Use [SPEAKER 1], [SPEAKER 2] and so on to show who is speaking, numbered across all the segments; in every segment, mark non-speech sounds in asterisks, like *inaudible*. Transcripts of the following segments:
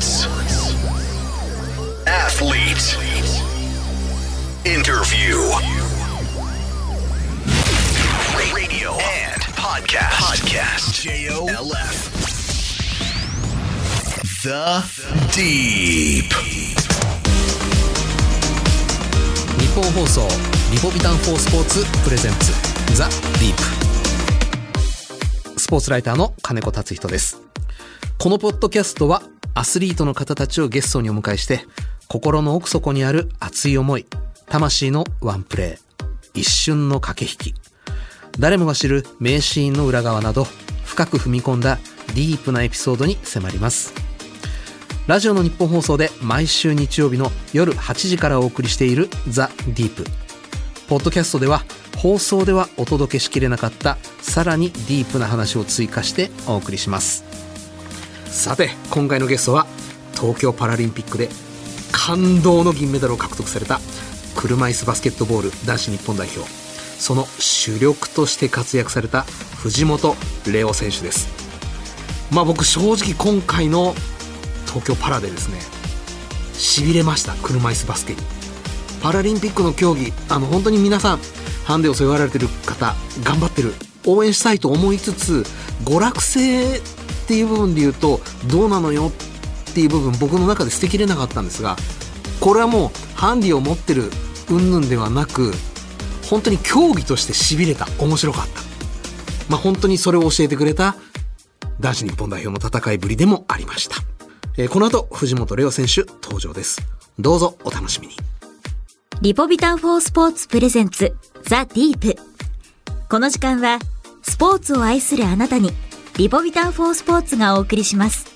[SPEAKER 1] Sports. Athlete. Interview. Radio and podcast. Podcast. J-O-L-F. The Deep.
[SPEAKER 2] 日本放送リポビタン4スポーツプレゼンツザ・ディープスポーツライターの金子達人ですこのポッドキャストはアスリートの方たちをゲストにお迎えして心の奥底にある熱い思い魂のワンプレー一瞬の駆け引き。誰もが知る名シーンの裏側など深く踏み込んだディープなエピソードに迫ります。ラジオの日本放送で毎週日曜日の夜8時からお送りしているザ・ディープ。ポッドキャストでは放送ではお届けしきれなかったさらにディープな話を追加してお送りします。さて今回のゲストは東京パラリンピックで感動の銀メダルを獲得された車椅子バスケットボール男子日本代表。その主力として活躍された藤本怜央選手です。まあ僕正直今回の東京パラでですねしびれました車椅子バスケに。パラリンピックの競技あの本当に皆さんハンデを背負われてる方頑張ってる応援したいと思いつつ娯楽性っていう部分で言うとどうなのよっていう部分僕の中で捨てきれなかったんですがこれはもうハンディを持ってる云々ではなく本当に競技としてしびれた面白かった。まあ本当にそれを教えてくれた男子日本代表の戦いぶりでもありました、えーこの後藤本怜央選手登場です。どうぞお楽しみに。
[SPEAKER 3] リポビタンフォースポーツプレゼンツザ・ディープ。この時間はスポーツを愛するあなたにリポビタンフォースポーツがお送りします。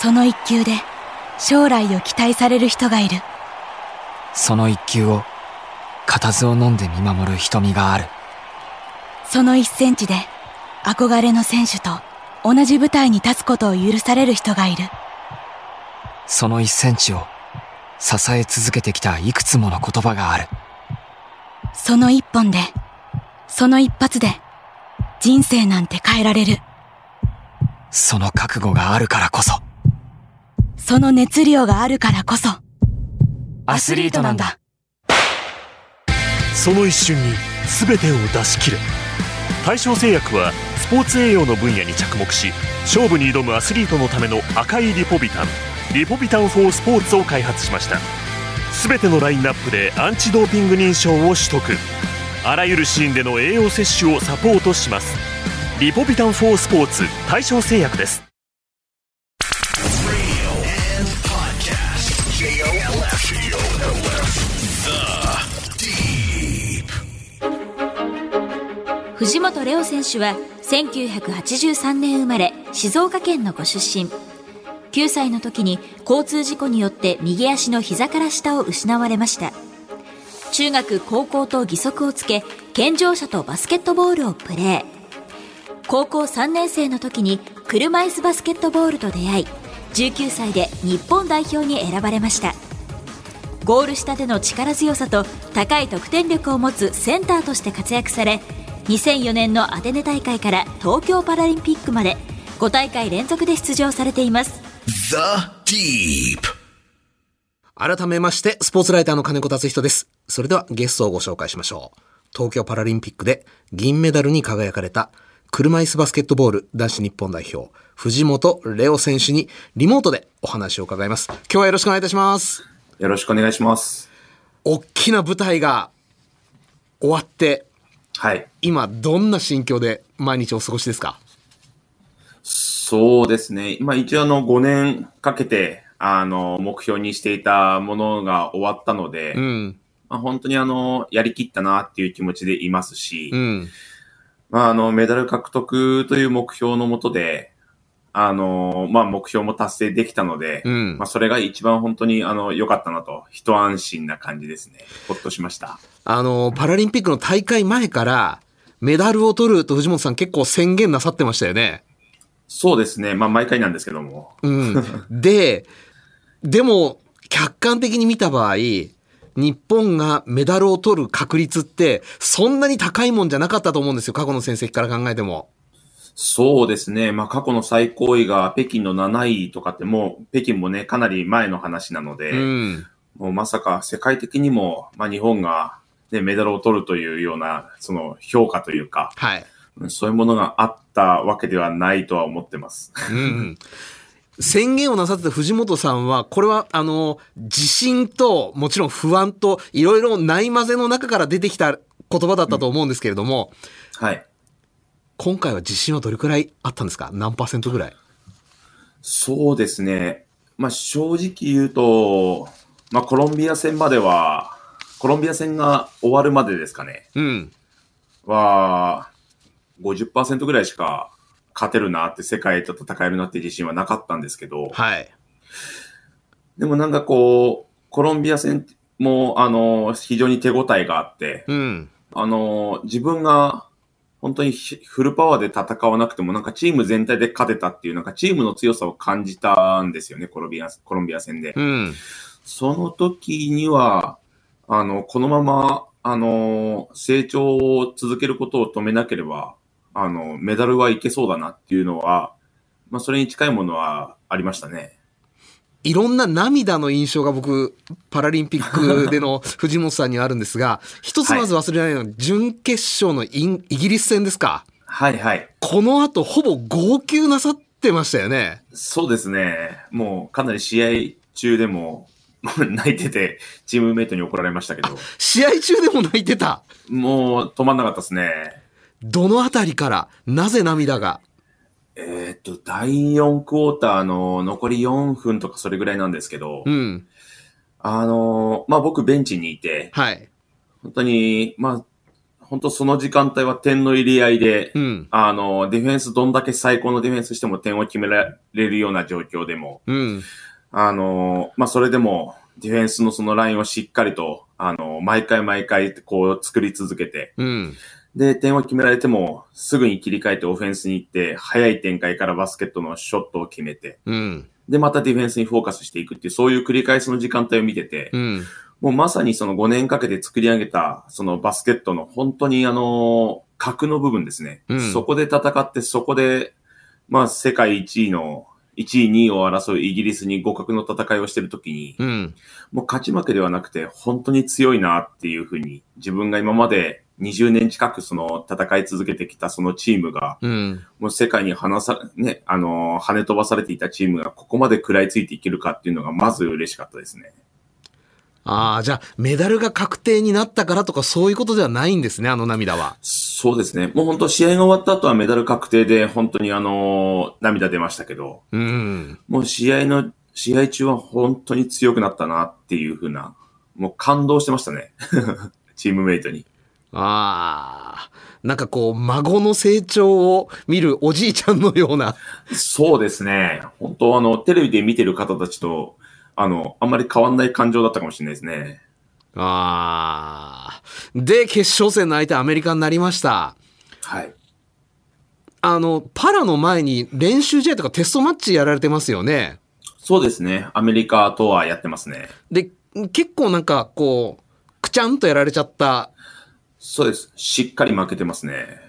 [SPEAKER 4] その一球で将来を期待される人がいる。
[SPEAKER 5] その一球を固唾を飲んで見守る瞳がある。
[SPEAKER 4] その一センチで憧れの選手と同じ舞台に立つことを許される人がいる。
[SPEAKER 5] その一センチを支え続けてきたいくつもの言葉がある
[SPEAKER 4] その一本でその一発で人生なんて変えられる。
[SPEAKER 5] その覚悟があるからこそ。
[SPEAKER 4] その熱量があるからこそ。
[SPEAKER 5] アスリートなんだ。
[SPEAKER 6] その一瞬に全てを出し切れ。大正製薬はスポーツ栄養の分野に着目し勝負に挑むアスリートのための赤いリポビタンリポビタン4スポーツを開発しました全てのラインナップでアンチドーピング認証を取得。あらゆるシーンでの栄養摂取をサポートします。リポビタン4スポーツ大正製薬です。
[SPEAKER 3] 藤本怜央選手は1983年生まれ静岡県のご出身。9歳の時に交通事故によって右足の膝から下を失われました。中学高校と義足をつけ健常者とバスケットボールをプレー。高校3年生の時に車椅子バスケットボールと出会い19歳で日本代表に選ばれました。ゴール下での力強さと高い得点力を持つセンターとして活躍され2004年のアテネ大会から東京パラリンピックまで5大会連続で出場されています。
[SPEAKER 1] The Deep.
[SPEAKER 2] 改めまして、スポーツライターの金子達人です。それではゲストをご紹介しましょう。東京パラリンピックで銀メダルに輝かれた車椅子バスケットボール男子日本代表、藤本怜央選手にリモートでお話を伺います。今日はよろしくお願いいたします。
[SPEAKER 7] よろしくお願いします。
[SPEAKER 2] 大きな舞台が終わって、
[SPEAKER 7] はい。
[SPEAKER 2] 今どんな心境で毎日お過ごしですか？
[SPEAKER 7] そうですね。今一応あの5年かけて、あの、目標にしていたものが終わったので、
[SPEAKER 2] うん、
[SPEAKER 7] まあ、本当にあの、やりきったなっていう気持ちでいますし、
[SPEAKER 2] うん、
[SPEAKER 7] まああの、メダル獲得という目標のもとで、あの、まあ目標も達成できたので、
[SPEAKER 2] うん
[SPEAKER 7] まあそれが一番本当にあの、良かったなと、一安心な感じですね。ほっとしました。
[SPEAKER 2] あの、パラリンピックの大会前からメダルを取ると藤本さん結構宣言なさってましたよね。
[SPEAKER 7] そうですね。まあ毎回なんですけども。
[SPEAKER 2] うん。*laughs* で、でも、客観的に見た場合、日本がメダルを取る確率って、そんなに高いもんじゃなかったと思うんですよ。過去の戦績から考えても。
[SPEAKER 7] そうですね。まあ、過去の最高位が北京の7位とかってもう、北京もね、かなり前の話なので、
[SPEAKER 2] うん。
[SPEAKER 7] もうまさか世界的にも、まあ、日本が、ね、メダルを取るというような、その評価というか、
[SPEAKER 2] はい。
[SPEAKER 7] うんそういうものがあったわけではないとは思ってます。
[SPEAKER 2] うん。宣言をなさってた藤本さんは、これは、あの、自信と、もちろん不安と、いろいろない混ぜの中から出てきた言葉だったと思うんですけれども、
[SPEAKER 7] はい。
[SPEAKER 2] 今回は自信はどれくらいあったんですか？何パーセントぐらい？
[SPEAKER 7] そうですね。まあ、正直言うと、まあ、コロンビア戦までは、コロンビア戦が終わるまでですかね。
[SPEAKER 2] うん。
[SPEAKER 7] は、50%ぐらいしか勝てるなって、世界と戦えるなって自信はなかったんですけど、
[SPEAKER 2] はい。
[SPEAKER 7] でもなんかこう、コロンビア戦も、あの、非常に手応えがあって、
[SPEAKER 2] うん。
[SPEAKER 7] あの、自分が本当にひフルパワーで戦わなくても、なんかチーム全体で勝てたっていう、なんかチームの強さを感じたんですよね、コロンビア、コロンビア戦で。
[SPEAKER 2] うん。
[SPEAKER 7] その時には、あの、このまま、あの、成長を続けることを止めなければ、あの、メダルはいけそうだなっていうのは、まあ、それに近いものはありましたね。
[SPEAKER 2] いろんな涙の印象が僕、パラリンピックでの *laughs* 藤本さんにはあるんですが、一つまず忘れないのは、準決勝のインイギリス戦ですか。
[SPEAKER 7] はいはい。
[SPEAKER 2] この後、ほぼ号泣なさってましたよね。
[SPEAKER 7] そうですね。もう、かなり試合中でも、*laughs* 泣いてて、チームメイトに怒られましたけど、
[SPEAKER 2] 試合中でも泣いてた。
[SPEAKER 7] もう止まんなかったですね。
[SPEAKER 2] どのあたりから、なぜ涙が？
[SPEAKER 7] えーっと、第4クォーターの残り4分とかそれぐらいなんですけど、
[SPEAKER 2] うん。
[SPEAKER 7] あのーまあ、僕ベンチにいて、
[SPEAKER 2] はい。
[SPEAKER 7] 本当に、まあ、本当その時間帯は点の入り合いで、
[SPEAKER 2] うん。
[SPEAKER 7] あの、ディフェンスどんだけ最高のディフェンスしても点を決められるような状況でも、
[SPEAKER 2] うん。
[SPEAKER 7] あの、まあ、それでも、ディフェンスのそのラインをしっかりと、あの、毎回毎回こう作り続けて、
[SPEAKER 2] うん。
[SPEAKER 7] で、点を決められても、すぐに切り替えてオフェンスに行って、早い展開からバスケットのショットを決めて、
[SPEAKER 2] うん。
[SPEAKER 7] で、またディフェンスにフォーカスしていくっていう、そういう繰り返しの時間帯を見てて、
[SPEAKER 2] うん。
[SPEAKER 7] もうまさにその5年かけて作り上げた、そのバスケットの本当にあの、核の部分ですね。
[SPEAKER 2] うん
[SPEAKER 7] そこで戦って、そこで、まあ世界1位の、1位、2位を争うイギリスに互角の戦いをしてるときに、
[SPEAKER 2] うん。
[SPEAKER 7] もう勝ち負けではなくて、本当に強いなっていうふうに、自分が今まで20年近くその戦い続けてきたそのチームが、
[SPEAKER 2] うん。
[SPEAKER 7] もう世界に離さ、ね、あの、跳ね飛ばされていたチームがここまで食らいついていけるかっていうのがまず嬉しかったですね。
[SPEAKER 2] ああ、じゃあ、メダルが確定になったからとか、そういうことではないんですね、あの涙は。
[SPEAKER 7] そうですね。もう本当試合が終わった後はメダル確定で本当にあの、涙出ましたけど、
[SPEAKER 2] うん。
[SPEAKER 7] もう試合の、試合中は本当に強くなったなっていうふうな、もう感動してましたね。*laughs* チームメイトに。
[SPEAKER 2] ああ、なんかこう、孫の成長を見るおじいちゃんのような。
[SPEAKER 7] そうですね。本当あの、テレビで見てる方たちと、あの、あんまり変わんない感情だったかもしれないですね。
[SPEAKER 2] ああ。で、決勝戦の相手アメリカになりました。
[SPEAKER 7] はい。
[SPEAKER 2] あの、パラの前に練習試合とかテストマッチやられてますよね。
[SPEAKER 7] そうですね。アメリカとはやってますね。
[SPEAKER 2] で、結構なんかこう、くちゃんとやられちゃった。
[SPEAKER 7] そうです。しっかり負けてますね。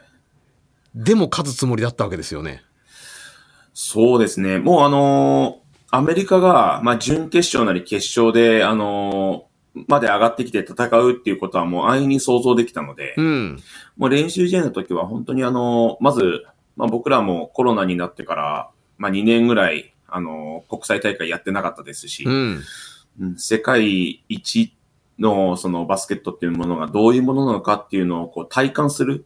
[SPEAKER 2] でも勝つつもりだったわけですよね。
[SPEAKER 7] そうですね。もうあのーアメリカが、まあ、準決勝なり決勝で、あのーまで上がってきて戦うっていうことはもう安易に想像できたので、
[SPEAKER 2] うん。
[SPEAKER 7] もう練習試合の時は本当にあのーまず、まあ、僕らもコロナになってから、まあ、2年ぐらい、あのー国際大会やってなかったですし、
[SPEAKER 2] うん。
[SPEAKER 7] うん世界一のそのバスケットっていうものがどういうものなのかっていうのをこう体感する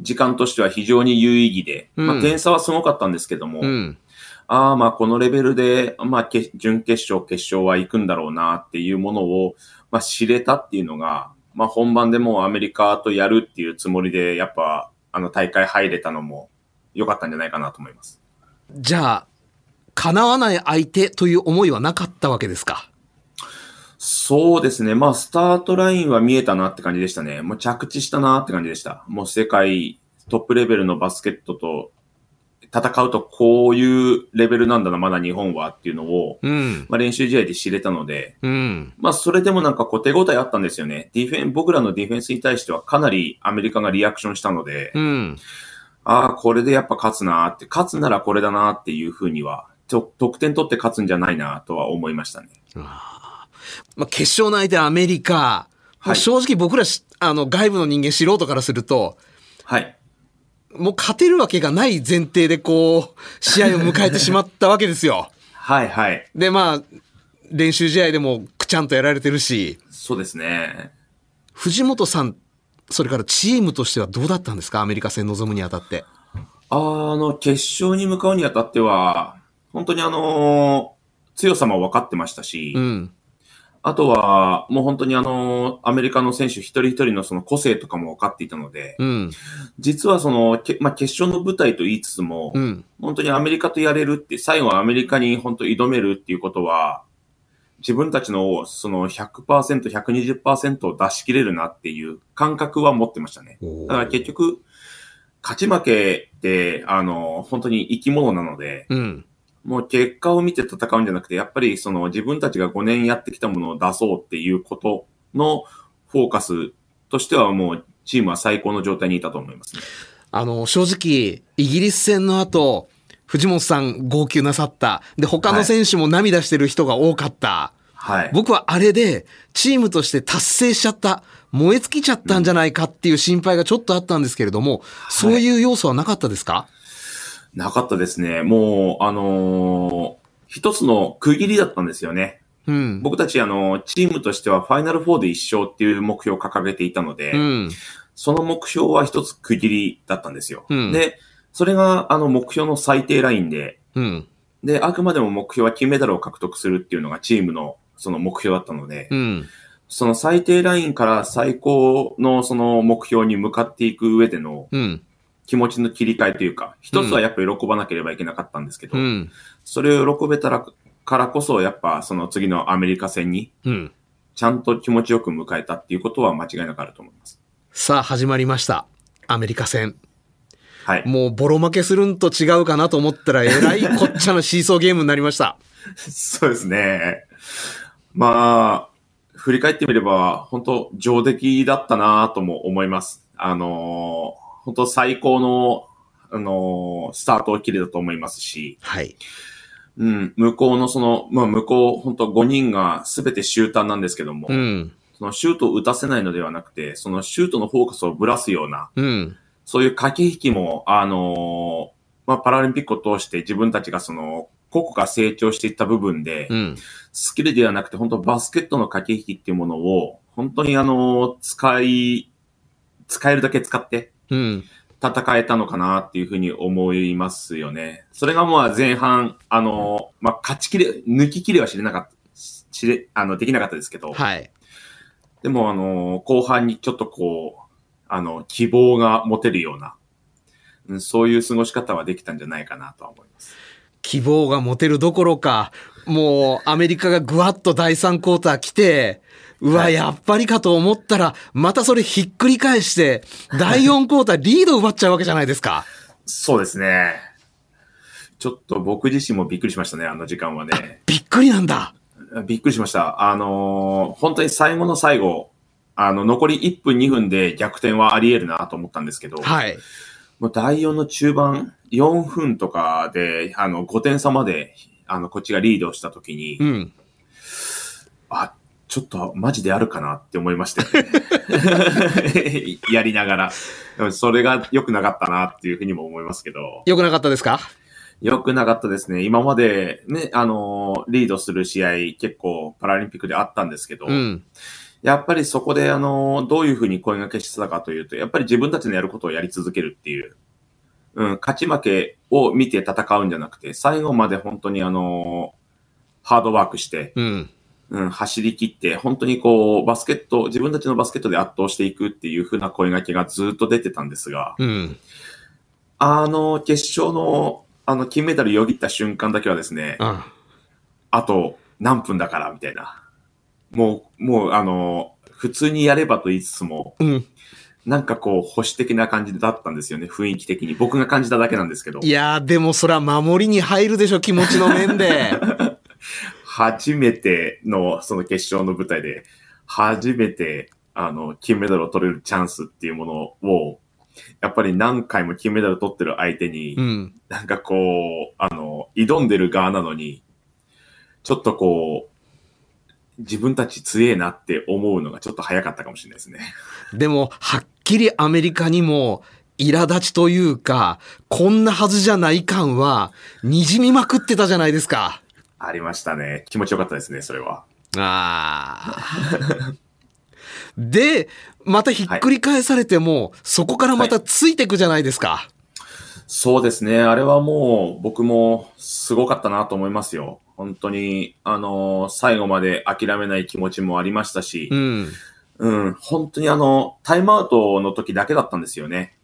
[SPEAKER 7] 時間としては非常に有意義で、
[SPEAKER 2] うん
[SPEAKER 7] まあ点差はすごかったんですけども、
[SPEAKER 2] うん。
[SPEAKER 7] ああまあこのレベルで、まあ決準決勝、決勝は行くんだろうなっていうものを、まあ知れたっていうのが、まあ本番でもうアメリカとやるっていうつもりで、やっぱあの大会入れたのも良かったんじゃないかなと思います。
[SPEAKER 2] じゃあ、叶わない相手という思いはなかったわけですか？
[SPEAKER 7] そうですね。まあ、スタートラインは見えたなって感じでしたね。もう着地したなって感じでした。もう世界トップレベルのバスケットと戦うとこういうレベルなんだな、まだ日本はっていうのを、
[SPEAKER 2] うん。
[SPEAKER 7] まあ、練習試合で知れたので、
[SPEAKER 2] うん。
[SPEAKER 7] まあ、それでもなんかこう手応えあったんですよね。ディフェン、僕らのディフェンスに対してはかなりアメリカがリアクションしたので、
[SPEAKER 2] うん。
[SPEAKER 7] ああ、これでやっぱ勝つなーって、勝つならこれだなーっていうふうには、得点取って勝つんじゃないなとは思いましたね。
[SPEAKER 2] まあ、決勝の相手アメリカ。
[SPEAKER 7] はい
[SPEAKER 2] 正直僕らし、あの、外部の人間素人からすると、
[SPEAKER 7] はい。
[SPEAKER 2] もう勝てるわけがない前提でこう、試合を迎えてしまったわけですよ。*laughs*
[SPEAKER 7] はいはい。
[SPEAKER 2] で、まあ、練習試合でもくちゃんとやられてるし、
[SPEAKER 7] そうですね。
[SPEAKER 2] 藤本さん、それからチームとしてはどうだったんですか？アメリカ戦臨むにあたって。
[SPEAKER 7] あの、決勝に向かうにあたっては、本当にあのー強さも分かってましたし、
[SPEAKER 2] うん。
[SPEAKER 7] あとは、もう本当にあのーアメリカの選手一人一人のその個性とかも分かっていたので、
[SPEAKER 2] うん。
[SPEAKER 7] 実はその、けまあ、決勝の舞台と言いつつも、
[SPEAKER 2] うん。
[SPEAKER 7] 本当にアメリカとやれるって、最後はアメリカに本当挑めるっていうことは、自分たちのその100%、120%を出し切れるなっていう感覚は持ってましたね。だから結局、勝ち負けって、あの、本当に生き物なので、
[SPEAKER 2] うん。
[SPEAKER 7] もう結果を見て戦うんじゃなくて、やっぱりその自分たちが5年やってきたものを出そうっていうことのフォーカスとしてはもうチームは最高の状態にいたと思いますね。
[SPEAKER 2] あの、正直、イギリス戦の後、藤本さん号泣なさった。で、他の選手も涙してる人が多かった。
[SPEAKER 7] はい。
[SPEAKER 2] 僕はあれで、チームとして達成しちゃった、燃え尽きちゃったんじゃないかっていう心配がちょっとあったんですけれども、そういう要素はなかったですか？
[SPEAKER 7] なかったですね。もう、あのー一つの区切りだったんですよね。
[SPEAKER 2] うん。
[SPEAKER 7] 僕たち、あの、チームとしてはファイナル4で一勝っていう目標を掲げていたので、
[SPEAKER 2] うん。
[SPEAKER 7] その目標は一つ区切りだったんですよ。
[SPEAKER 2] うん
[SPEAKER 7] で、それが、あの、目標の最低ラインで、
[SPEAKER 2] うん。
[SPEAKER 7] で、あくまでも目標は金メダルを獲得するっていうのがチームのその目標だったので、
[SPEAKER 2] うん。
[SPEAKER 7] その最低ラインから最高のその目標に向かっていく上での
[SPEAKER 2] うん。
[SPEAKER 7] 気持ちの切り替えというか、一つはやっぱり喜ばなければいけなかったんですけど、
[SPEAKER 2] うん。
[SPEAKER 7] それを喜べたらからこそ、やっぱその次のアメリカ戦に
[SPEAKER 2] うん。
[SPEAKER 7] ちゃんと気持ちよく迎えたっていうことは間違いなくあると思います。
[SPEAKER 2] さあ、始まりました。アメリカ戦。
[SPEAKER 7] はい。
[SPEAKER 2] もうボロ負けするんと違うかなと思ったら、えらいこっちゃのシーソーゲームになりました。*laughs*
[SPEAKER 7] そうですね。まあ、振り返ってみれば、本当上出来だったなとも思います。あのー本当最高の、あのースタートを切れたと思いますし、
[SPEAKER 2] はい。
[SPEAKER 7] うん、向こうのその、まあ向こう、本当5人が全てシューターなんですけども、
[SPEAKER 2] うん。
[SPEAKER 7] そのシュートを打たせないのではなくて、そのシュートのフォーカスをぶらすような、
[SPEAKER 2] うん。
[SPEAKER 7] そういう駆け引きも、あのーまあパラリンピックを通して自分たちがその、個々が成長していった部分で、
[SPEAKER 2] うん。
[SPEAKER 7] スキルではなくて、本当バスケットの駆け引きっていうものを、本当にあの、使い、使えるだけ使って
[SPEAKER 2] うん。
[SPEAKER 7] 戦えたのかなっていうふうに思いますよね。それがまあ前半、あの、まあ勝ちきれ、抜ききれは知れなかった、知れ、あの、できなかったですけど、
[SPEAKER 2] はい。
[SPEAKER 7] でもあの、後半にちょっとこう、あの、希望が持てるような、うんそういう過ごし方はできたんじゃないかなとは思います。
[SPEAKER 2] 希望が持てるどころか、もうアメリカがぐわっと第3クォーター来て、うわ、
[SPEAKER 7] はい
[SPEAKER 2] やっぱりかと思ったら、またそれひっくり返して、*laughs* 第4クォーターリード奪っちゃうわけじゃないですか。
[SPEAKER 7] そうですね。ちょっと僕自身もびっくりしましたね、あの時間はね。
[SPEAKER 2] びっくりなんだ。
[SPEAKER 7] びっくりしました。あのー本当に最後の最後、あの、残り1分2分で逆転はあり得るなと思ったんですけど、
[SPEAKER 2] はい。
[SPEAKER 7] もう第4の中盤、4分とかで、あの、5点差まで、あの、こっちがリードした時に、
[SPEAKER 2] うん。
[SPEAKER 7] あ、ちょっとマジであるかなって思いましたよね。*laughs* やりながら。それが良くなかったなっていうふうにも思いますけど。
[SPEAKER 2] よくなかったですか？
[SPEAKER 7] 良くなかったですね。今までね、あのーリードする試合結構パラリンピックであったんですけど、
[SPEAKER 2] うん。
[SPEAKER 7] やっぱりそこであのーどういうふうに声掛けしてたかというと、やっぱり自分たちのやることをやり続けるっていう、うん、勝ち負けを見て戦うんじゃなくて、最後まで本当にあのーハードワークして、
[SPEAKER 2] うん。
[SPEAKER 7] うん、走り切って、本当にこう、バスケット、自分たちのバスケットで圧倒していくっていう風な声掛けがずっと出てたんですが、
[SPEAKER 2] うん。
[SPEAKER 7] あの、決勝の、あの、金メダルよぎった瞬間だけはですね、
[SPEAKER 2] あ
[SPEAKER 7] あと何分だから、みたいな。もう、もう、あの、普通にやればと言いつつも、
[SPEAKER 2] うん。
[SPEAKER 7] なんかこう、保守的な感じだったんですよね、雰囲気的に。僕が感じただけなんですけど
[SPEAKER 2] い。やー、でもそれは守りに入るでしょ、気持ちの面で。*laughs*
[SPEAKER 7] 初めての、その決勝の舞台で、初めて、あの、金メダルを取れるチャンスっていうものを、やっぱり何回も金メダル取ってる相手に、
[SPEAKER 2] うん。
[SPEAKER 7] なんかこう、あの、挑んでる側なのに、ちょっとこう、自分たち強えなって思うのがちょっと早かったかもしれないですね。
[SPEAKER 2] でも、はっきりアメリカにも、苛立ちというか、こんなはずじゃない感は、滲みまくってたじゃないですか。
[SPEAKER 7] ありましたね。気持ちよかったですね、それは。
[SPEAKER 2] ああ。で、またひっくり返されても、そこからまたついていくじゃないですか。
[SPEAKER 7] そうですね。あれはもう僕もすごかったなと思いますよ。本当に、あの、最後まで諦めない気持ちもありましたし
[SPEAKER 2] う、ん。
[SPEAKER 7] うん、本当にあの、タイムアウトの時だけだったんですよね。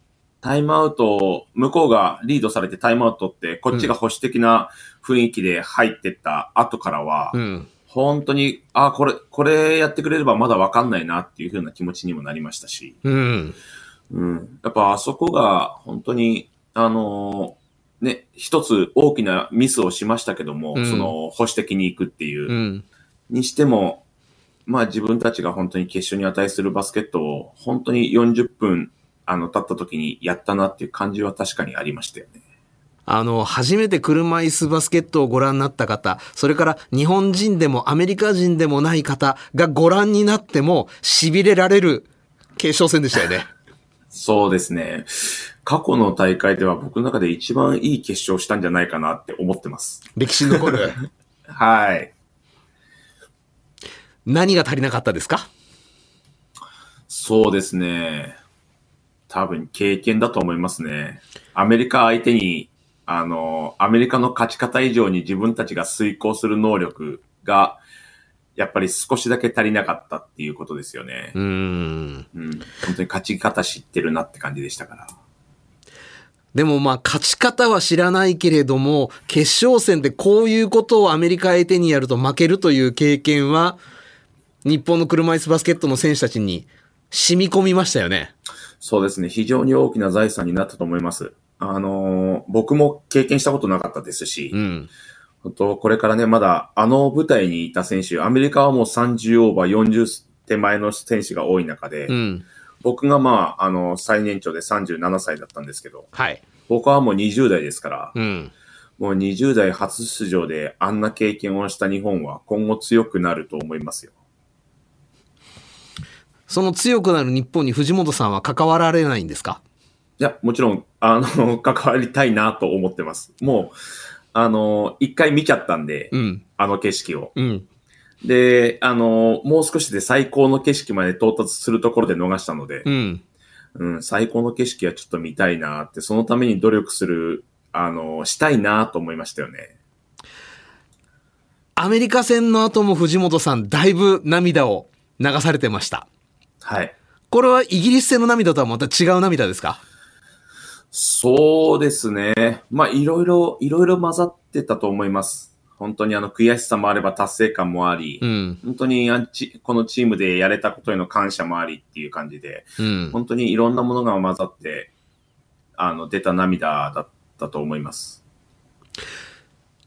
[SPEAKER 7] タイムアウト、向こうがリードされてタイムアウトって、こっちが保守的な雰囲気で入ってった後からは、
[SPEAKER 2] うん。
[SPEAKER 7] 本当に、あ、これ、これやってくれればまだわかんないなっていう風な気持ちにもなりましたし、
[SPEAKER 2] うん。
[SPEAKER 7] うん。やっぱあそこが本当に、あのーね、一つ大きなミスをしましたけども、
[SPEAKER 2] うん
[SPEAKER 7] その保守的に行くっていう、
[SPEAKER 2] うん。
[SPEAKER 7] にしても、まあ自分たちが本当に決勝に値するバスケットを本当に40分、あの、経った時にやったなっていう感じは確かにありましたよね。
[SPEAKER 2] あの、初めて車椅子バスケットをご覧になった方、それから日本人でもアメリカ人でもない方がご覧になっても痺れられる決勝戦でしたよね。*laughs*
[SPEAKER 7] そうですね。過去の大会では僕の中で一番いい決勝したんじゃないかなって思ってます。
[SPEAKER 2] 歴史に残る。*laughs*
[SPEAKER 7] はい。
[SPEAKER 2] 何が足りなかったですか？
[SPEAKER 7] そうですね。多分経験だと思いますね。アメリカ相手に、あの、アメリカの勝ち方以上に自分たちが遂行する能力が、やっぱり少しだけ足りなかったっていうことですよね
[SPEAKER 2] う。ーん。
[SPEAKER 7] うん。本当に勝ち方知ってるなって感じでしたから。
[SPEAKER 2] でもまあ勝ち方は知らないけれども、決勝戦でこういうことをアメリカ相手にやると負けるという経験は、日本の車椅子バスケットの選手たちに染み込みましたよね。
[SPEAKER 7] そうですね。非常に大きな財産になったと思います。あのー僕も経験したことなかったですし、
[SPEAKER 2] うん。
[SPEAKER 7] 本当これからね、まだあの舞台にいた選手、アメリカはもう30オーバー40手前の選手が多い中で、
[SPEAKER 2] うん。
[SPEAKER 7] 僕がまあ、あの、最年長で37歳だったんですけど、
[SPEAKER 2] はい。
[SPEAKER 7] 僕はもう20代ですから、
[SPEAKER 2] うん。
[SPEAKER 7] もう20代初出場であんな経験をした日本は今後強くなると思いますよ。
[SPEAKER 2] その強くなる日本に藤本さんは関わられないんですか？
[SPEAKER 7] いや、もちろん、あの、関わりたいなと思ってます。もう、あの、一回見ちゃったんで、
[SPEAKER 2] うん。
[SPEAKER 7] あの景色を。
[SPEAKER 2] うん。
[SPEAKER 7] で、あの、もう少しで最高の景色まで到達するところで逃したので、
[SPEAKER 2] うん。
[SPEAKER 7] うん、最高の景色はちょっと見たいなって、そのために努力する、あの、したいなと思いましたよね。
[SPEAKER 2] アメリカ戦の後も藤本さん、だいぶ涙を流されてました。
[SPEAKER 7] はい。
[SPEAKER 2] これはイギリス戦の涙とはまた違う涙ですか？
[SPEAKER 7] そうですね。まあ、いろいろ、いろいろ混ざってたと思います。本当にあの、悔しさもあれば達成感もあり、
[SPEAKER 2] うん。
[SPEAKER 7] 本当にこのチームでやれたことへの感謝もありっていう感じで、
[SPEAKER 2] うん。
[SPEAKER 7] 本当にいろんなものが混ざって、あの、出た涙だったと思います。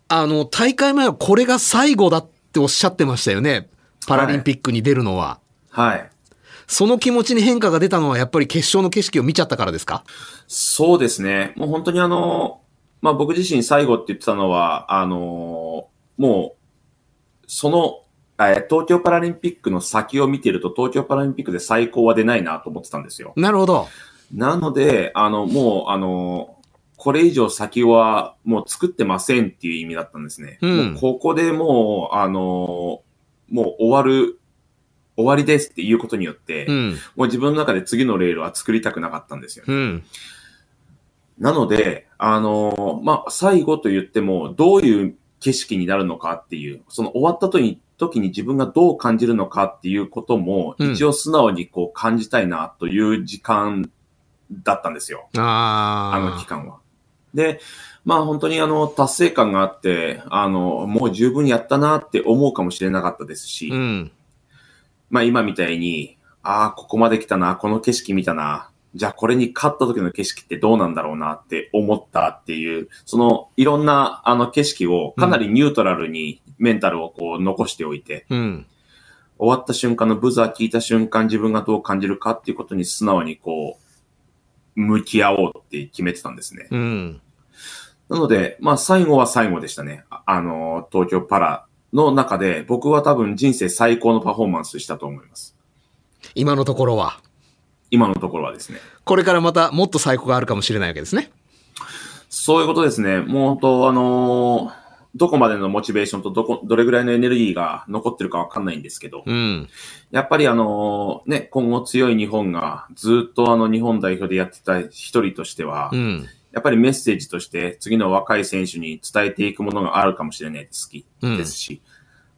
[SPEAKER 2] あの、大会前はこれが最後だっておっしゃってましたよね。パラリンピックに出るのは。
[SPEAKER 7] はい。
[SPEAKER 2] その気持ちに変化が出たのはやっぱり決勝の景色を見ちゃったからですか？
[SPEAKER 7] そうですね。もう本当にあの、まあ、僕自身最後って言ってたのは、あの、もう、その、えー東京パラリンピックの先を見てると、東京パラリンピックで最高は出ないなと思ってたんですよ。
[SPEAKER 2] なるほど。
[SPEAKER 7] なので、あの、もう、あの、これ以上先はもう作ってませんっていう意味だったんですね。
[SPEAKER 2] うん
[SPEAKER 7] もうここでもう、あの、もう終わる、終わりですっていうことによって、
[SPEAKER 2] うん。
[SPEAKER 7] もう自分の中で次のレールは作りたくなかったんですよね。
[SPEAKER 2] うん。
[SPEAKER 7] なので、あの、まあ、最後と言っても、どういう景色になるのかっていう、その終わった時に、時に自分がどう感じるのかっていうことも、
[SPEAKER 2] うん
[SPEAKER 7] 一応素直にこう感じたいなという時間だったんですよ。
[SPEAKER 2] ああ。
[SPEAKER 7] あの期間は。で、まあ本当にあの達成感があって、あの、もう十分やったなって思うかもしれなかったですし、
[SPEAKER 2] うん。
[SPEAKER 7] まあ今みたいに、ああ、ここまで来たな、この景色見たな、じゃあこれに勝った時の景色ってどうなんだろうなって思ったっていう、そのいろんなあの景色をかなりニュートラルにメンタルをこう残しておいて、
[SPEAKER 2] うん。
[SPEAKER 7] 終わった瞬間のブザー聞いた瞬間自分がどう感じるかっていうことに素直にこう、向き合おうって決めてたんですね。
[SPEAKER 2] うん。
[SPEAKER 7] なので、まあ最後は最後でしたね。ああの、東京パラの中で僕は多分人生最高のパフォーマンスしたと思います。
[SPEAKER 2] 今のところは？
[SPEAKER 7] 今のところはですね。
[SPEAKER 2] これからまたもっと最高があるかもしれないわけですね。
[SPEAKER 7] そういうことですね。もう本当、あのーどこまでのモチベーションとどこ、どれぐらいのエネルギーが残ってるかわかんないんですけど、
[SPEAKER 2] うん。
[SPEAKER 7] やっぱりあのーね、今後強い日本がずっとあの日本代表でやってた一人としては、
[SPEAKER 2] うん。
[SPEAKER 7] やっぱりメッセージとして次の若い選手に伝えていくものがあるかもしれないですき
[SPEAKER 2] うん
[SPEAKER 7] ですし、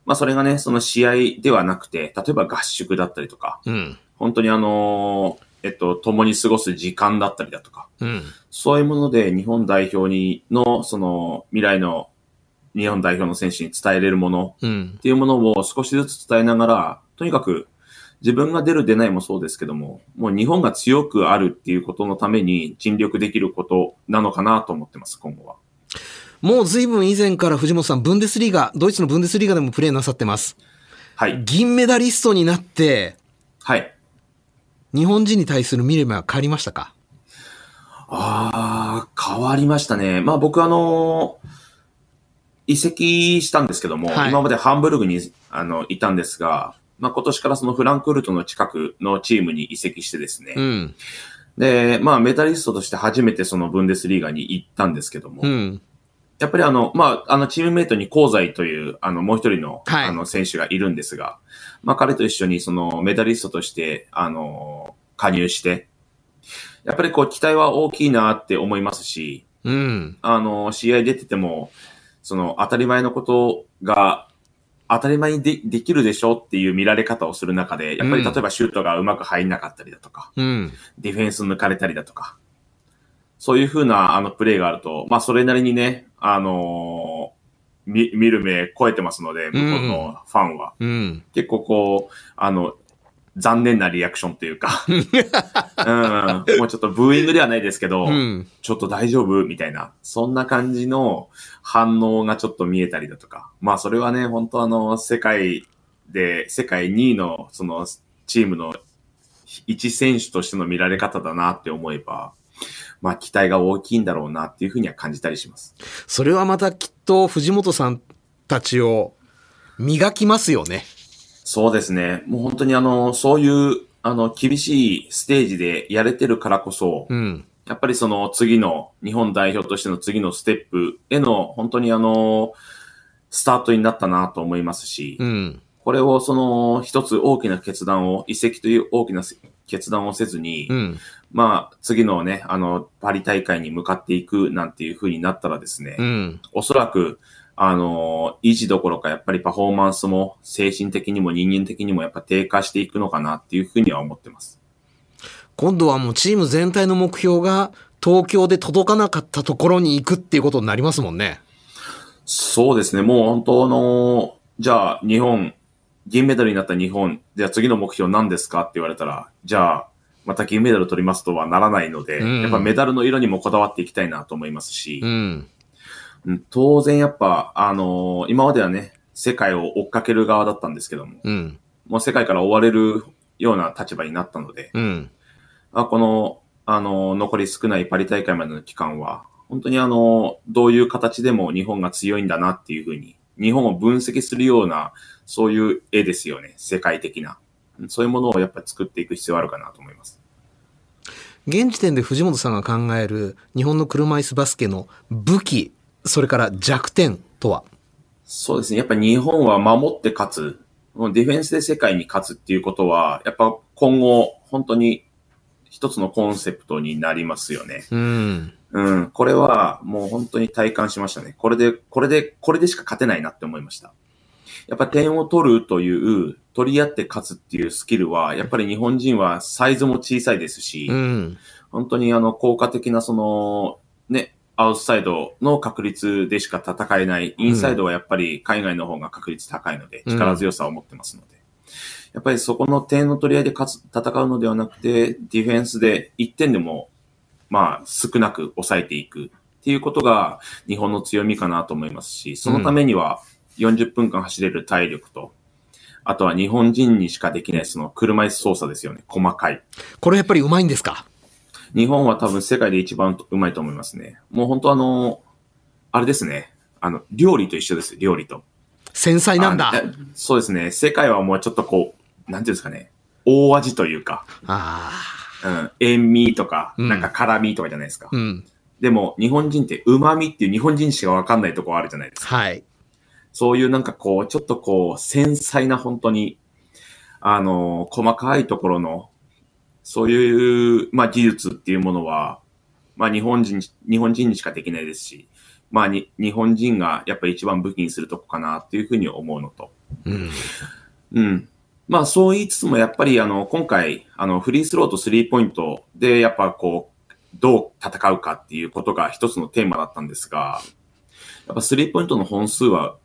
[SPEAKER 7] まあそれがね、その試合ではなくて、例えば合宿だったりとか、
[SPEAKER 2] うん。
[SPEAKER 7] 本当にあのーえっと、共に過ごす時間だったりだとか、
[SPEAKER 2] うん。
[SPEAKER 7] そういうもので日本代表にの、その未来の日本代表の選手に伝えれるもの
[SPEAKER 2] うん
[SPEAKER 7] っ。ていうものを少しずつ伝えながら、とにかく自分が出る出ないもそうですけども、もう日本が強くあるっていうことのために尽力できることなのかなと思ってます、今後は。
[SPEAKER 2] もう随分以前から藤本さん、ブンデスリーガ、ドイツのブンデスリーガでもプレーなさってます。
[SPEAKER 7] はい。
[SPEAKER 2] 銀メダリストになって、
[SPEAKER 7] はい。
[SPEAKER 2] 日本人に対する見れば変わりましたか？
[SPEAKER 7] ああ、変わりましたね。まあ僕あの移籍したんですけども、
[SPEAKER 2] はい
[SPEAKER 7] 今までハンブルグにあのいたんですが、まあ今年からそのフランクフルトの近くのチームに移籍してですね。
[SPEAKER 2] うん。
[SPEAKER 7] で、まあメダリストとして初めてそのブンデスリーガに行ったんですけども、
[SPEAKER 2] うん。
[SPEAKER 7] やっぱりあの、まあ、あの、チームメイトに香西という、あの、もう一人の、
[SPEAKER 2] はい
[SPEAKER 7] あの、選手がいるんですが、まあ、彼と一緒にその、メダリストとして、あの、加入して、やっぱりこう、期待は大きいなって思いますし、
[SPEAKER 2] うん。
[SPEAKER 7] あの、試合出てても、その、当たり前のことが、当たり前にでできるでしょっていう見られ方をする中で、やっぱり
[SPEAKER 2] うん
[SPEAKER 7] 例えばシュートがうまく入んなかったりだとか、
[SPEAKER 2] うん。
[SPEAKER 7] ディフェンス抜かれたりだとか、そういう風なあのプレーがあると、まあそれなりにね、あのー見、見る目超えてますので、向こうのファンは。
[SPEAKER 2] うん。
[SPEAKER 7] 結構こう、あの、残念なリアクションというか、*laughs* うん、もうちょっとブーイングではないですけど、
[SPEAKER 2] うん。
[SPEAKER 7] ちょっと大丈夫みたいな、そんな感じの反応がちょっと見えたりだとか。まあそれはね、本当あの、世界で、世界2位のそのチームの一選手としての見られ方だなって思えば、まあ期待が大きいんだろうなっていうふうには感じたりします。
[SPEAKER 2] それはまたきっと藤本さんたちを磨きますよね。
[SPEAKER 7] そうですね。もう本当にあの、そういう、あの、厳しいステージでやれてるからこそ、
[SPEAKER 2] うん。
[SPEAKER 7] やっぱりその次の、日本代表としての次のステップへの、本当にあの、スタートになったなと思いますし、
[SPEAKER 2] うん。
[SPEAKER 7] これをその一つ大きな決断を、移籍という大きな決断をせずに、
[SPEAKER 2] うん。
[SPEAKER 7] まあ次のね、あの、パリ大会に向かっていくなんていう風になったらですね、
[SPEAKER 2] うん。
[SPEAKER 7] おそらく、あの、維持どころかやっぱりパフォーマンスも精神的にも人間的にもやっぱ低下していくのかなっていう風には思ってます。
[SPEAKER 2] 今度はもうチーム全体の目標が東京で届かなかったところに行くっていうことになりますもんね。
[SPEAKER 7] そうですね。もう本当あの、じゃあ日本、銀メダルになった日本、じゃあ次の目標何ですかって言われたら、じゃあまた銀メダル取りますとはならないので、
[SPEAKER 2] うん
[SPEAKER 7] やっぱメダルの色にもこだわっていきたいなと思いますし
[SPEAKER 2] う、ん。
[SPEAKER 7] うん当然やっぱ、あの今まではね、世界を追っかける側だったんですけども、
[SPEAKER 2] うん。
[SPEAKER 7] もう世界から追われるような立場になったので、
[SPEAKER 2] うん。
[SPEAKER 7] あこの、あの、残り少ないパリ大会までの期間は、本当にあの、どういう形でも日本が強いんだなっていうふうに、日本を分析するような、そういう絵ですよね。世界的な。そういうものをやっぱり作っていく必要あるかなと思います。
[SPEAKER 2] 現時点で藤本さんが考える日本の車椅子バスケの武器、それから弱点とは？
[SPEAKER 7] そうですね。やっぱり日本は守って勝つ。ディフェンスで世界に勝つっていうことは、やっぱ今後、本当に一つのコンセプトになりますよね。
[SPEAKER 2] うん。
[SPEAKER 7] うん。これはもう本当に体感しましたね。これで、これで、これでしか勝てないなって思いました。やっぱ点を取るという、取り合って勝つっていうスキルは、やっぱり日本人はサイズも小さいですし、
[SPEAKER 2] うん。
[SPEAKER 7] 本当にあの効果的なその、ね、アウトサイドの確率でしか戦えない、インサイドはやっぱり海外の方が確率高いので、
[SPEAKER 2] うん。
[SPEAKER 7] 力強さを持ってますので。やっぱりそこの点の取り合いで勝つ、戦うのではなくて、ディフェンスで1点でも、まあ少なく抑えていくっていうことが日本の強みかなと思いますし、そのためには40分間走れる体力と、あとは日本人にしかできないその車椅子操作ですよね、細かい。
[SPEAKER 2] これやっぱりうまいんですか？
[SPEAKER 7] 日本は多分世界で一番うまいと思いますね。もう本当あの、あれですね。あの、料理と一緒です、料理と。
[SPEAKER 2] 繊細なんだ。
[SPEAKER 7] そうですね。世界はもうちょっとこう、なんていうんですかね。大味というか、
[SPEAKER 2] あ
[SPEAKER 7] うん、塩味とか、
[SPEAKER 2] うん
[SPEAKER 7] なんか辛味とかじゃないですか。
[SPEAKER 2] あ。うん。
[SPEAKER 7] でも、日本人って旨味っていう日本人しかわかんないとこあるじゃないですか。
[SPEAKER 2] はい。
[SPEAKER 7] そういうなんかこう、ちょっとこう、繊細な本当に、あの、細かいところの、そういう、まあ技術っていうものは、まあ日本人、日本人にしかできないですし、まあに、日本人がやっぱり一番武器にするとこかなっていうふうに思うのと。
[SPEAKER 2] うん。
[SPEAKER 7] うん。まあそう言いつつもやっぱりあの、今回、あの、フリースローとスリーポイントでやっぱこう、どう戦うかっていうことが一つのテーマだったんですが、やっぱスリーポイントの本数は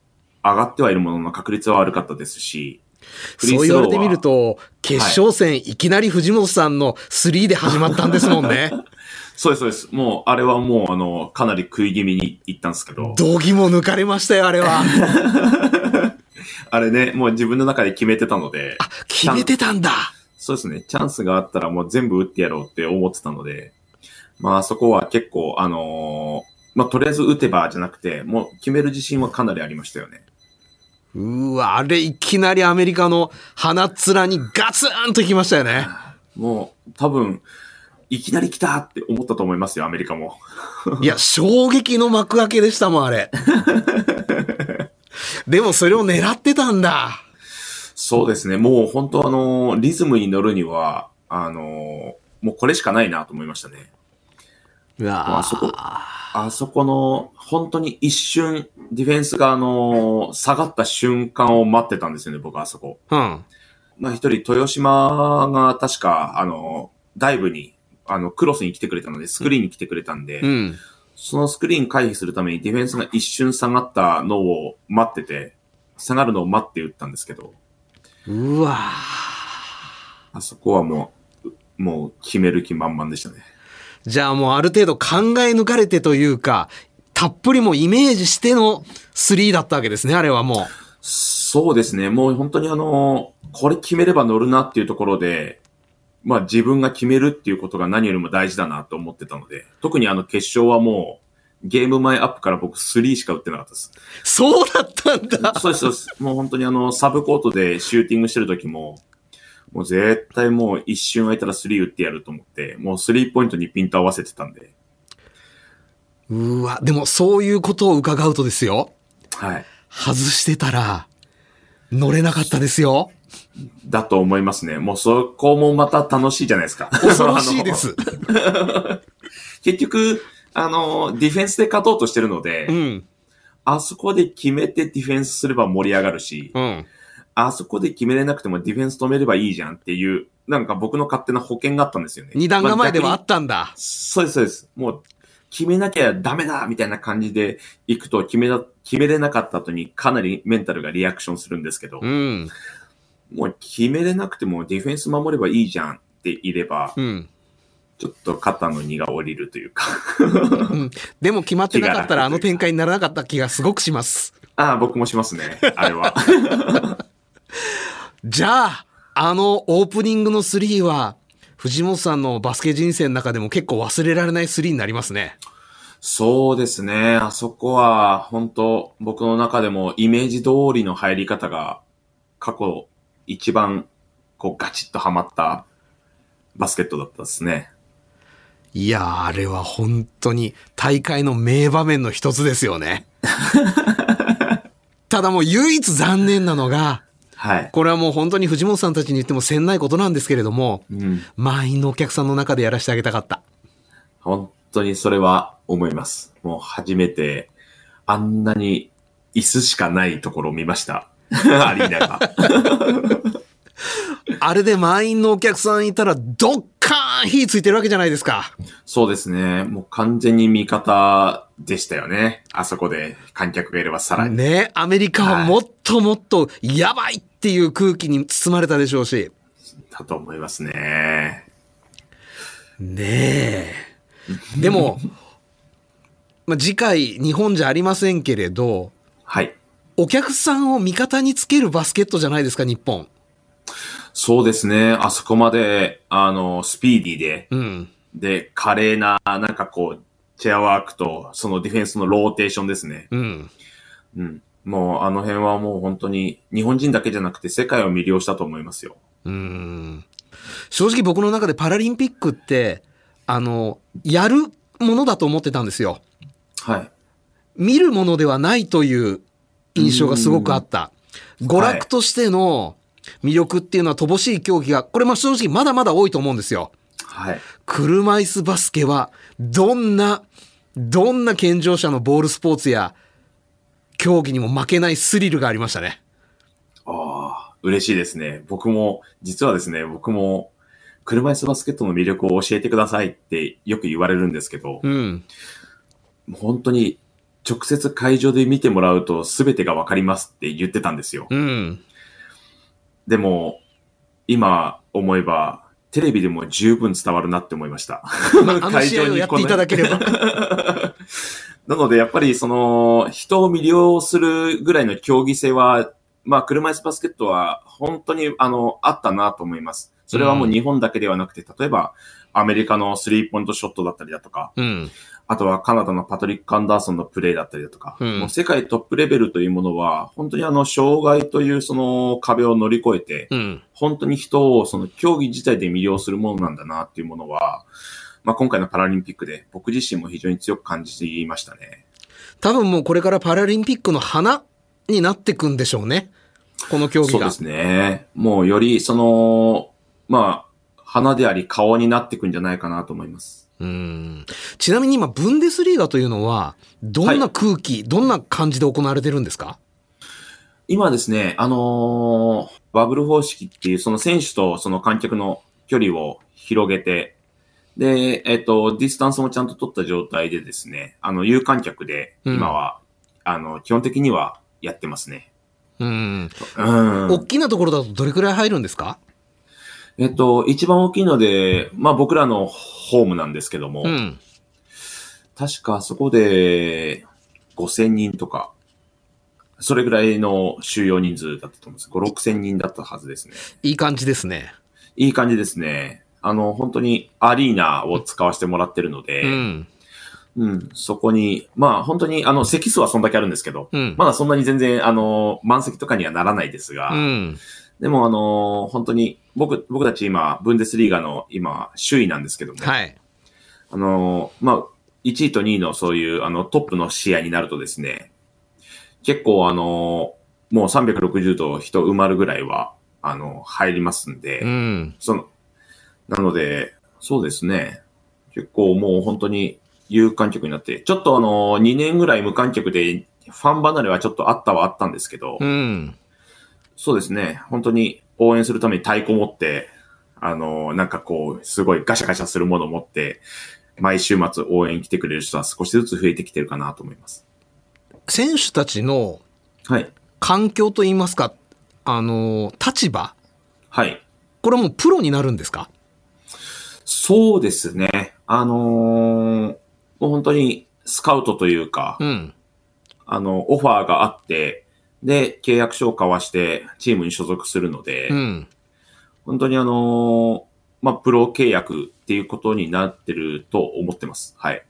[SPEAKER 7] 上がってはいるものの確率は悪かったですし、
[SPEAKER 2] そう言われてみる、と、決勝戦、い、きなり藤本さんの3で始まったんですもんね。*laughs*
[SPEAKER 7] そうですそうです。もう、あれはもうあの、かなり食い気味に行ったんですけど、
[SPEAKER 2] 道義も抜かれましたよ、あれは。*laughs*
[SPEAKER 7] あれね、もう自分の中で決めてたので、
[SPEAKER 2] 決めてたんだ。
[SPEAKER 7] そうですね。チャンスがあったらもう全部打ってやろうって思ってたので、まあそこは結構、あのーまあとりあえず打てばじゃなくて、もう決める自信はかなりありましたよね。
[SPEAKER 2] うわ、あれいきなりアメリカの鼻っ面にガツンときましたよね。
[SPEAKER 7] もう多分、いきなり来たって思ったと思いますよ、アメリカも。
[SPEAKER 2] いや、衝撃の幕開けでしたもん、あれ。*laughs* でもそれを狙ってたんだ。
[SPEAKER 7] そうですね。もう本当あのーリズムに乗るには、あのーもうこれしかないなと思いましたね。
[SPEAKER 2] うわ
[SPEAKER 7] あそこ、あそこの、本当に一瞬、ディフェンスがあのー下がった瞬間を待ってたんですよね、僕はあそこ。
[SPEAKER 2] うん。
[SPEAKER 7] まあ一人、豊島が確か、あの、ダイブに、あの、クロスに来てくれたので、スクリーンに来てくれたんで、
[SPEAKER 2] うん。
[SPEAKER 7] そのスクリーン回避するためにディフェンスが一瞬下がったのを待ってて、下がるのを待って打ったんですけど、
[SPEAKER 2] うわ
[SPEAKER 7] あそこはもう、もう決める気満々でしたね。
[SPEAKER 2] じゃあもうある程度考え抜かれてというか、たっぷりもイメージしての3だったわけですね、あれはも
[SPEAKER 7] そうですね。もう本当にあの、これ決めれば乗るなっていうところで、まあ自分が決めるっていうことが何よりも大事だなと思ってたので、特にあの決勝はもう、ゲーム前アップから僕3しか打ってなかったです。
[SPEAKER 2] う。そうだったんだ。
[SPEAKER 7] そうです、そうです。もう本当にあの、サブコートでシューティングしてる時も、もう絶対もう一瞬空いたら3打ってやると思って、もう3ポイントにピント合わせてたんで、
[SPEAKER 2] うわ、でもそういうことを伺うとですよ。
[SPEAKER 7] はい。
[SPEAKER 2] 外してたら、乗れなかったですよ。
[SPEAKER 7] だと思いますね。もうそこもまた楽しいじゃないですか。
[SPEAKER 2] 恐ろしいです。*laughs*
[SPEAKER 7] 結局、あの、ディフェンスで勝とうとしてるので、
[SPEAKER 2] うん。
[SPEAKER 7] あそこで決めてディフェンスすれば盛り上がるし、
[SPEAKER 2] うん。
[SPEAKER 7] あそこで決めれなくてもディフェンス止めればいいじゃんっていう、なんか僕の勝手な保険があったんですよね。
[SPEAKER 2] 二段構えではあ
[SPEAKER 7] ま
[SPEAKER 2] ったんだ。
[SPEAKER 7] そうです、そうです。もう、決めなきゃダメだみたいな感じで行くと決めだ、決めれなかった後にかなりメンタルがリアクションするんですけど、
[SPEAKER 2] うん。
[SPEAKER 7] もう決めれなくてもディフェンス守ればいいじゃんっていれば、
[SPEAKER 2] うん。
[SPEAKER 7] ちょっと肩の荷が下りるというか。
[SPEAKER 2] うん。でも決まってなかったらあの展開にならなかった気がすごくします。
[SPEAKER 7] ああ、僕もしますね。あれは。*laughs*
[SPEAKER 2] じゃあ、あのオープニングの3は、藤本さんのバスケ人生の中でも結構忘れられない3になりますね。
[SPEAKER 7] そうですね。あそこは、本当僕の中でもイメージ通りの入り方が、過去一番、こう、ガチッとハマったバスケットだったですね。
[SPEAKER 2] いやー、あれは本当に大会の名場面の一つですよね。ただもう唯一残念なのが、
[SPEAKER 7] はい。
[SPEAKER 2] これはもう本当に藤本さんたちに言ってもせんないことなんですけれども、
[SPEAKER 7] うん。
[SPEAKER 2] 満員のお客さんの中でやらせてあげたかった。
[SPEAKER 7] 本当にそれは思います。もう初めて、あんなに椅子しかないところを見ました。*laughs* アリーナが。*laughs*
[SPEAKER 2] あれで満員のお客さんいたらどっかーん火ついてるわけじゃないですか。
[SPEAKER 7] そうですね。もう完全に味方でしたよね。あそこで観客がいればさらに。
[SPEAKER 2] ねアメリカはもっともっとやばいっていう空気に包まれたでしょうし。
[SPEAKER 7] だと思いますね。
[SPEAKER 2] ねえ。でも、*laughs* まあ、次回日本じゃありませんけれど、
[SPEAKER 7] はい。
[SPEAKER 2] お客さんを味方につけるバスケットじゃないですか、日本。
[SPEAKER 7] そうですね。あそこまで、あの、スピーディーで、
[SPEAKER 2] うん。
[SPEAKER 7] で、華麗な、なんかこう、チェアワークと、そのディフェンスのローテーションですね。
[SPEAKER 2] うん。
[SPEAKER 7] うん。もう、あの辺はもう本当に、日本人だけじゃなくて世界を魅了したと思いますよ。
[SPEAKER 2] うん。正直僕の中でパラリンピックって、あの、やるものだと思ってたんですよ。
[SPEAKER 7] はい。
[SPEAKER 2] 見るものではないという印象がすごくあった。娯楽としての魅力っていうのは乏しい競技が、これも正直まだまだ多いと思うんですよ。
[SPEAKER 7] はい。
[SPEAKER 2] 車椅子バスケは、どんな、どんな健常者のボールスポーツや競技にも負けないスリルがありましたね。
[SPEAKER 7] ああ、嬉しいですね。僕も、実はですね、僕も、車椅子バスケットの魅力を教えてくださいってよく言われるんですけど、
[SPEAKER 2] うん。
[SPEAKER 7] 本当に直接会場で見てもらうと全てがわかりますって言ってたんですよ。
[SPEAKER 2] うん。
[SPEAKER 7] でも、今思えば、テレビでも十分伝わるなって思いました。
[SPEAKER 2] まあ、あの試合をやっていただければ。*laughs*
[SPEAKER 7] なので、やっぱりその、人を魅了するぐらいの競技性は、まあ、車椅子バスケットは本当に、あの、あったなと思います。それはもう日本だけではなくて、例えば、アメリカのスリーポイントショットだったりだとか、
[SPEAKER 2] うん。
[SPEAKER 7] あとはカナダのパトリック・アンダーソンのプレーだったりだとか、
[SPEAKER 2] うん
[SPEAKER 7] もう世界トップレベルというものは、本当にあの、障害というその壁を乗り越えて、
[SPEAKER 2] うん。
[SPEAKER 7] 本当に人をその競技自体で魅了するものなんだなっていうものは、まあ、今回のパラリンピックで僕自身も非常に強く感じていましたね。
[SPEAKER 2] 多分もうこれからパラリンピックの花になってくんでしょうね。この競技が。
[SPEAKER 7] そうですね。もうよりその、まあ、花であり顔になっていくんじゃないかなと思います。
[SPEAKER 2] うん。ちなみに今、ブンデスリーガというのは、どんな空気、どんな感じで行われてるんですか？
[SPEAKER 7] 今ですね、あのーバブル方式っていうその選手とその観客の距離を広げて、で、えっ、と、ディスタンスもちゃんと取った状態でですね、あの、有観客で今は、あの、基本的にはやってますね。
[SPEAKER 2] うん。
[SPEAKER 7] うん。
[SPEAKER 2] 大きなところだとどれくらい入るんですか？
[SPEAKER 7] えっと、一番大きいので、まあ僕らのホームなんですけども、
[SPEAKER 2] うん。
[SPEAKER 7] 確かそこで5000人とか、それぐらいの収容人数だったと思うんです。5、6000人だったはずですね。
[SPEAKER 2] いい感じですね。
[SPEAKER 7] いい感じですね。あの、本当にアリーナを使わせてもらってるので、
[SPEAKER 2] うん。
[SPEAKER 7] うん、そこに、まあ本当に、あの、席数はそんだけあるんですけど、
[SPEAKER 2] うん。
[SPEAKER 7] まだそんなに全然、あの、満席とかにはならないですが、
[SPEAKER 2] うん。
[SPEAKER 7] でもあの、本当に、僕、僕たち今、ブンデスリーガの今、首位なんですけども、
[SPEAKER 2] はい。
[SPEAKER 7] あの、まあ、1位と2位のそういう、あの、トップの試合になるとですね、結構あの、もう360度人埋まるぐらいは、あの、入りますんで、
[SPEAKER 2] うん。
[SPEAKER 7] その、なので、そうですね、結構もう本当に有観客になって、ちょっとあの、2年ぐらい無観客で、ファン離れはちょっとあったはあったんですけど、
[SPEAKER 2] うん。
[SPEAKER 7] そうですね。本当に応援するために太鼓持って、あの、なんかこう、すごいガシャガシャするものを持って、毎週末応援に来てくれる人は少しずつ増えてきてるかなと思います。
[SPEAKER 2] 選手たちの
[SPEAKER 7] はい。
[SPEAKER 2] 環境といいますか、あの、立場
[SPEAKER 7] はい。
[SPEAKER 2] これはもうプロになるんですか？
[SPEAKER 7] そうですね。あのーもう本当にスカウトというか、
[SPEAKER 2] うん。
[SPEAKER 7] あの、オファーがあって、で、契約書を交わしてチームに所属するので、
[SPEAKER 2] うん。
[SPEAKER 7] 本当にあのーまあ、プロ契約っていうことになってると思ってます。はい。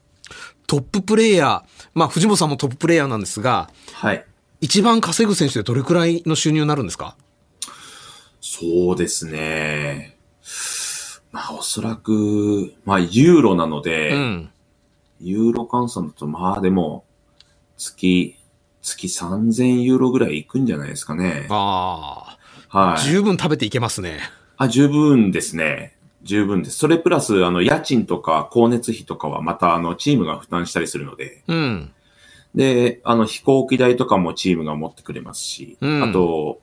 [SPEAKER 2] トッププレイヤー、まあ藤本さんもトッププレイヤーなんですが、
[SPEAKER 7] はい。
[SPEAKER 2] 一番稼ぐ選手でどれくらいの収入になるんですか？
[SPEAKER 7] そうですね。まあ、おそらく、まあ、ユーロなので、
[SPEAKER 2] うん。
[SPEAKER 7] ユーロ換算だと、まあでも、月、月3000ユーロぐらいいくんじゃないですかね。
[SPEAKER 2] ああ、
[SPEAKER 7] はい。
[SPEAKER 2] 十分食べていけますね。
[SPEAKER 7] あ、十分ですね。十分です。それプラス、あの、家賃とか光熱費とかはまた、あの、チームが負担したりするので、
[SPEAKER 2] うん。
[SPEAKER 7] で、あの、飛行機代とかもチームが持ってくれますし、
[SPEAKER 2] うん
[SPEAKER 7] あと、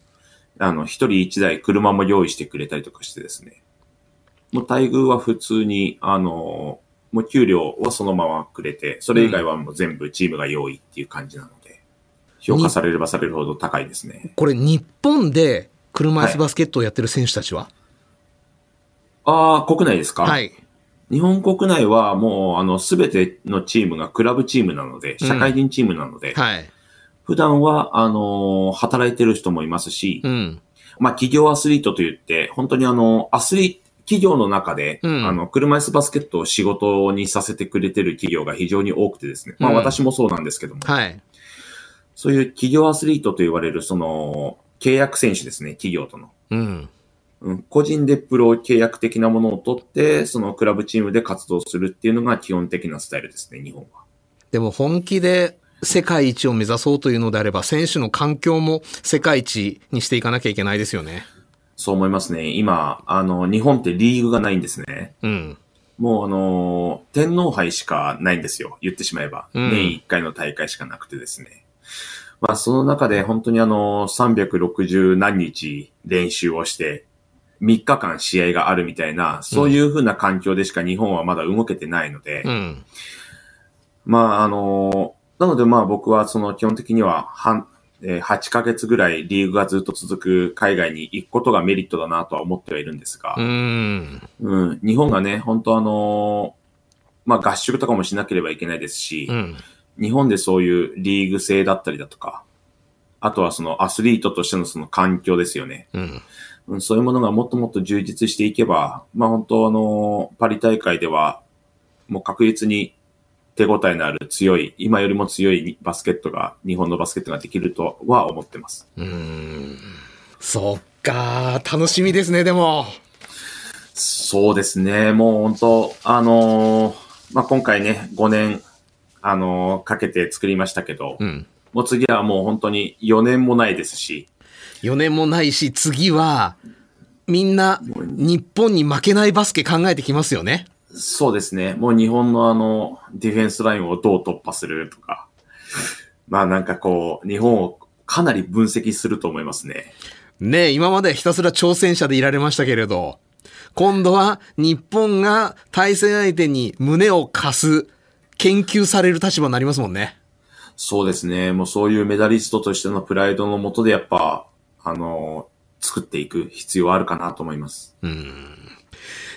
[SPEAKER 7] あの、一人一台車も用意してくれたりとかしてですね。もう待遇は普通に、あの、もう給料はそのままくれて、それ以外はもう全部チームが用意っていう感じなので、評価されればされるほど高いですね。
[SPEAKER 2] これ日本で車椅子バスケットをやってる選手たちは、
[SPEAKER 7] ああ、国内ですか？
[SPEAKER 2] はい。
[SPEAKER 7] 日本国内はもう、あの、すべてのチームがクラブチームなので、社会人チームなので、
[SPEAKER 2] はい。
[SPEAKER 7] 普段は、あの、働いてる人もいますし、
[SPEAKER 2] うん。
[SPEAKER 7] まあ、企業アスリートと言って、本当にあの、アスリート、企業の中で、
[SPEAKER 2] うん
[SPEAKER 7] あの、車椅子バスケットを仕事にさせてくれてる企業が非常に多くてですね。まあ
[SPEAKER 2] うん
[SPEAKER 7] 私もそうなんですけども、
[SPEAKER 2] はい。
[SPEAKER 7] そういう企業アスリートと言われる、その、契約選手ですね、企業との。
[SPEAKER 2] うん。
[SPEAKER 7] うん、個人でプロ契約的なものを取って、そのクラブチームで活動するっていうのが基本的なスタイルですね、日本は。
[SPEAKER 2] でも本気で世界一を目指そうというのであれば、選手の環境も世界一にしていかなきゃいけないですよね。
[SPEAKER 7] そう思いますね。今、あの、日本ってリーグがないんですね。
[SPEAKER 2] うん。
[SPEAKER 7] もうあの、天皇杯しかないんですよ。言ってしまえば。
[SPEAKER 2] うん
[SPEAKER 7] 年1回の大会しかなくてですね。まあその中で本当にあの、360何日練習をして、3日間試合があるみたいな、そういう風な環境でしか日本はまだ動けてないので、
[SPEAKER 2] うん。
[SPEAKER 7] まああの、なのでまあ僕はその基本的には8ヶ月ぐらいリーグがずっと続く海外に行くことがメリットだなとは思ってはいるんですが、
[SPEAKER 2] うん。
[SPEAKER 7] うん、日本がね、本当あのまあ合宿とかもしなければいけないですし、
[SPEAKER 2] うん。
[SPEAKER 7] 日本でそういうリーグ制だったりだとか、あとはそのアスリートとしてのその環境ですよね。
[SPEAKER 2] うん。
[SPEAKER 7] うん、そういうものがもっともっと充実していけば、まあ本当あの、パリ大会では、もう確実に手応えのある強い、今よりも強いバスケットが、日本のバスケットができるとは思ってます。
[SPEAKER 2] うん。そっか、楽しみですね、でも。
[SPEAKER 7] そうですね。もう本当、あのーまあ、今回ね、5年、あのーかけて作りましたけど、
[SPEAKER 2] うん。
[SPEAKER 7] もう次はもう本当に4年もないですし、
[SPEAKER 2] 4年もないし、次は、みんな、日本に負けないバスケ考えてきますよね。
[SPEAKER 7] そうですね。もう日本のあの、ディフェンスラインをどう突破するとか、まあなんかこう、日本をかなり分析すると思いますね。
[SPEAKER 2] ねえ、今までひたすら挑戦者でいられましたけれど、今度は日本が対戦相手に胸を貸す、研究される立場になりますもんね。
[SPEAKER 7] そうですね。もうそういうメダリストとしてのプライドのもとでやっぱ、あの、作っていく必要はあるかなと思います。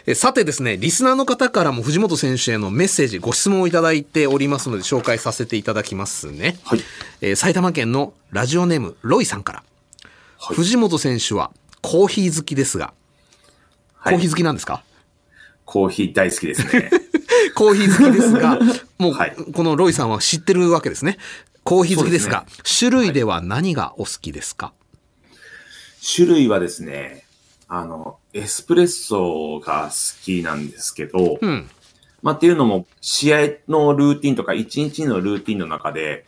[SPEAKER 2] えさてですね、リスナーの方からも藤本選手へのメッセージ、ご質問をいただいておりますので紹介させていただきますね。
[SPEAKER 7] はい。
[SPEAKER 2] えー埼玉県のラジオネーム、ロイさんから。
[SPEAKER 7] はい
[SPEAKER 2] 藤本選手はコーヒー好きですが、
[SPEAKER 7] はい
[SPEAKER 2] コーヒー好きなんですか？
[SPEAKER 7] コーヒー大好きですね。*laughs*
[SPEAKER 2] コーヒー好きですが、*laughs* もう、
[SPEAKER 7] はい
[SPEAKER 2] このロイさんは知ってるわけですね。コーヒー好きですが、
[SPEAKER 7] そ
[SPEAKER 2] 種類では何がお好きですか、
[SPEAKER 7] 種類はですね、あの、エスプレッソが好きなんですけど、
[SPEAKER 2] うん。
[SPEAKER 7] まあっていうのも、試合のルーティンとか、一日のルーティンの中で、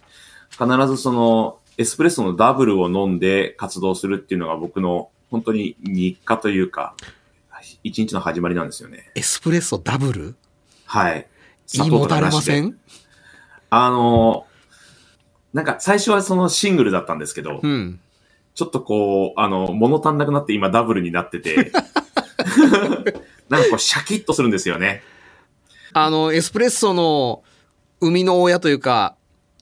[SPEAKER 7] 必ずその、エスプレッソのダブルを飲んで活動するっていうのが僕の本当に日課というか、一日の始まりなんですよね。
[SPEAKER 2] エスプレッソダブル？
[SPEAKER 7] はい。
[SPEAKER 2] 胃もたれませ
[SPEAKER 7] で
[SPEAKER 2] ん
[SPEAKER 7] あの、なんか最初はそのシングルだったんですけど、
[SPEAKER 2] うん。
[SPEAKER 7] ちょっとこう、あの、物足んなくなって今ダブルになってて、*laughs* なんかこうシャキッとするんですよね。
[SPEAKER 2] あの、エスプレッソの生みの親というか、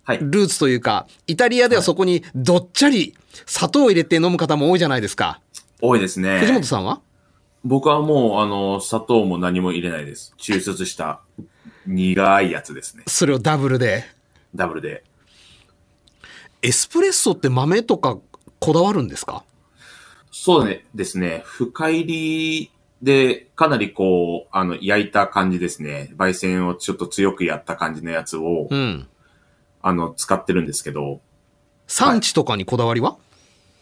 [SPEAKER 7] はい。
[SPEAKER 2] ルーツというか、イタリアではそこにどっちゃり砂糖を入れて飲む方も多いじゃないですか。
[SPEAKER 7] 多いですね。
[SPEAKER 2] 藤本さんは？
[SPEAKER 7] 僕はもう、あの、砂糖も何も入れないです。抽出した苦いやつですね。
[SPEAKER 2] それをダブルで。
[SPEAKER 7] ダブルで。
[SPEAKER 2] エスプレッソって豆とかこだわるんですか？
[SPEAKER 7] そうねですね。深入りで、かなりこう、あの、焼いた感じですね。焙煎をちょっと強くやった感じのやつを、
[SPEAKER 2] うん。
[SPEAKER 7] あの、使ってるんですけど、
[SPEAKER 2] 産地とかにこだわりは、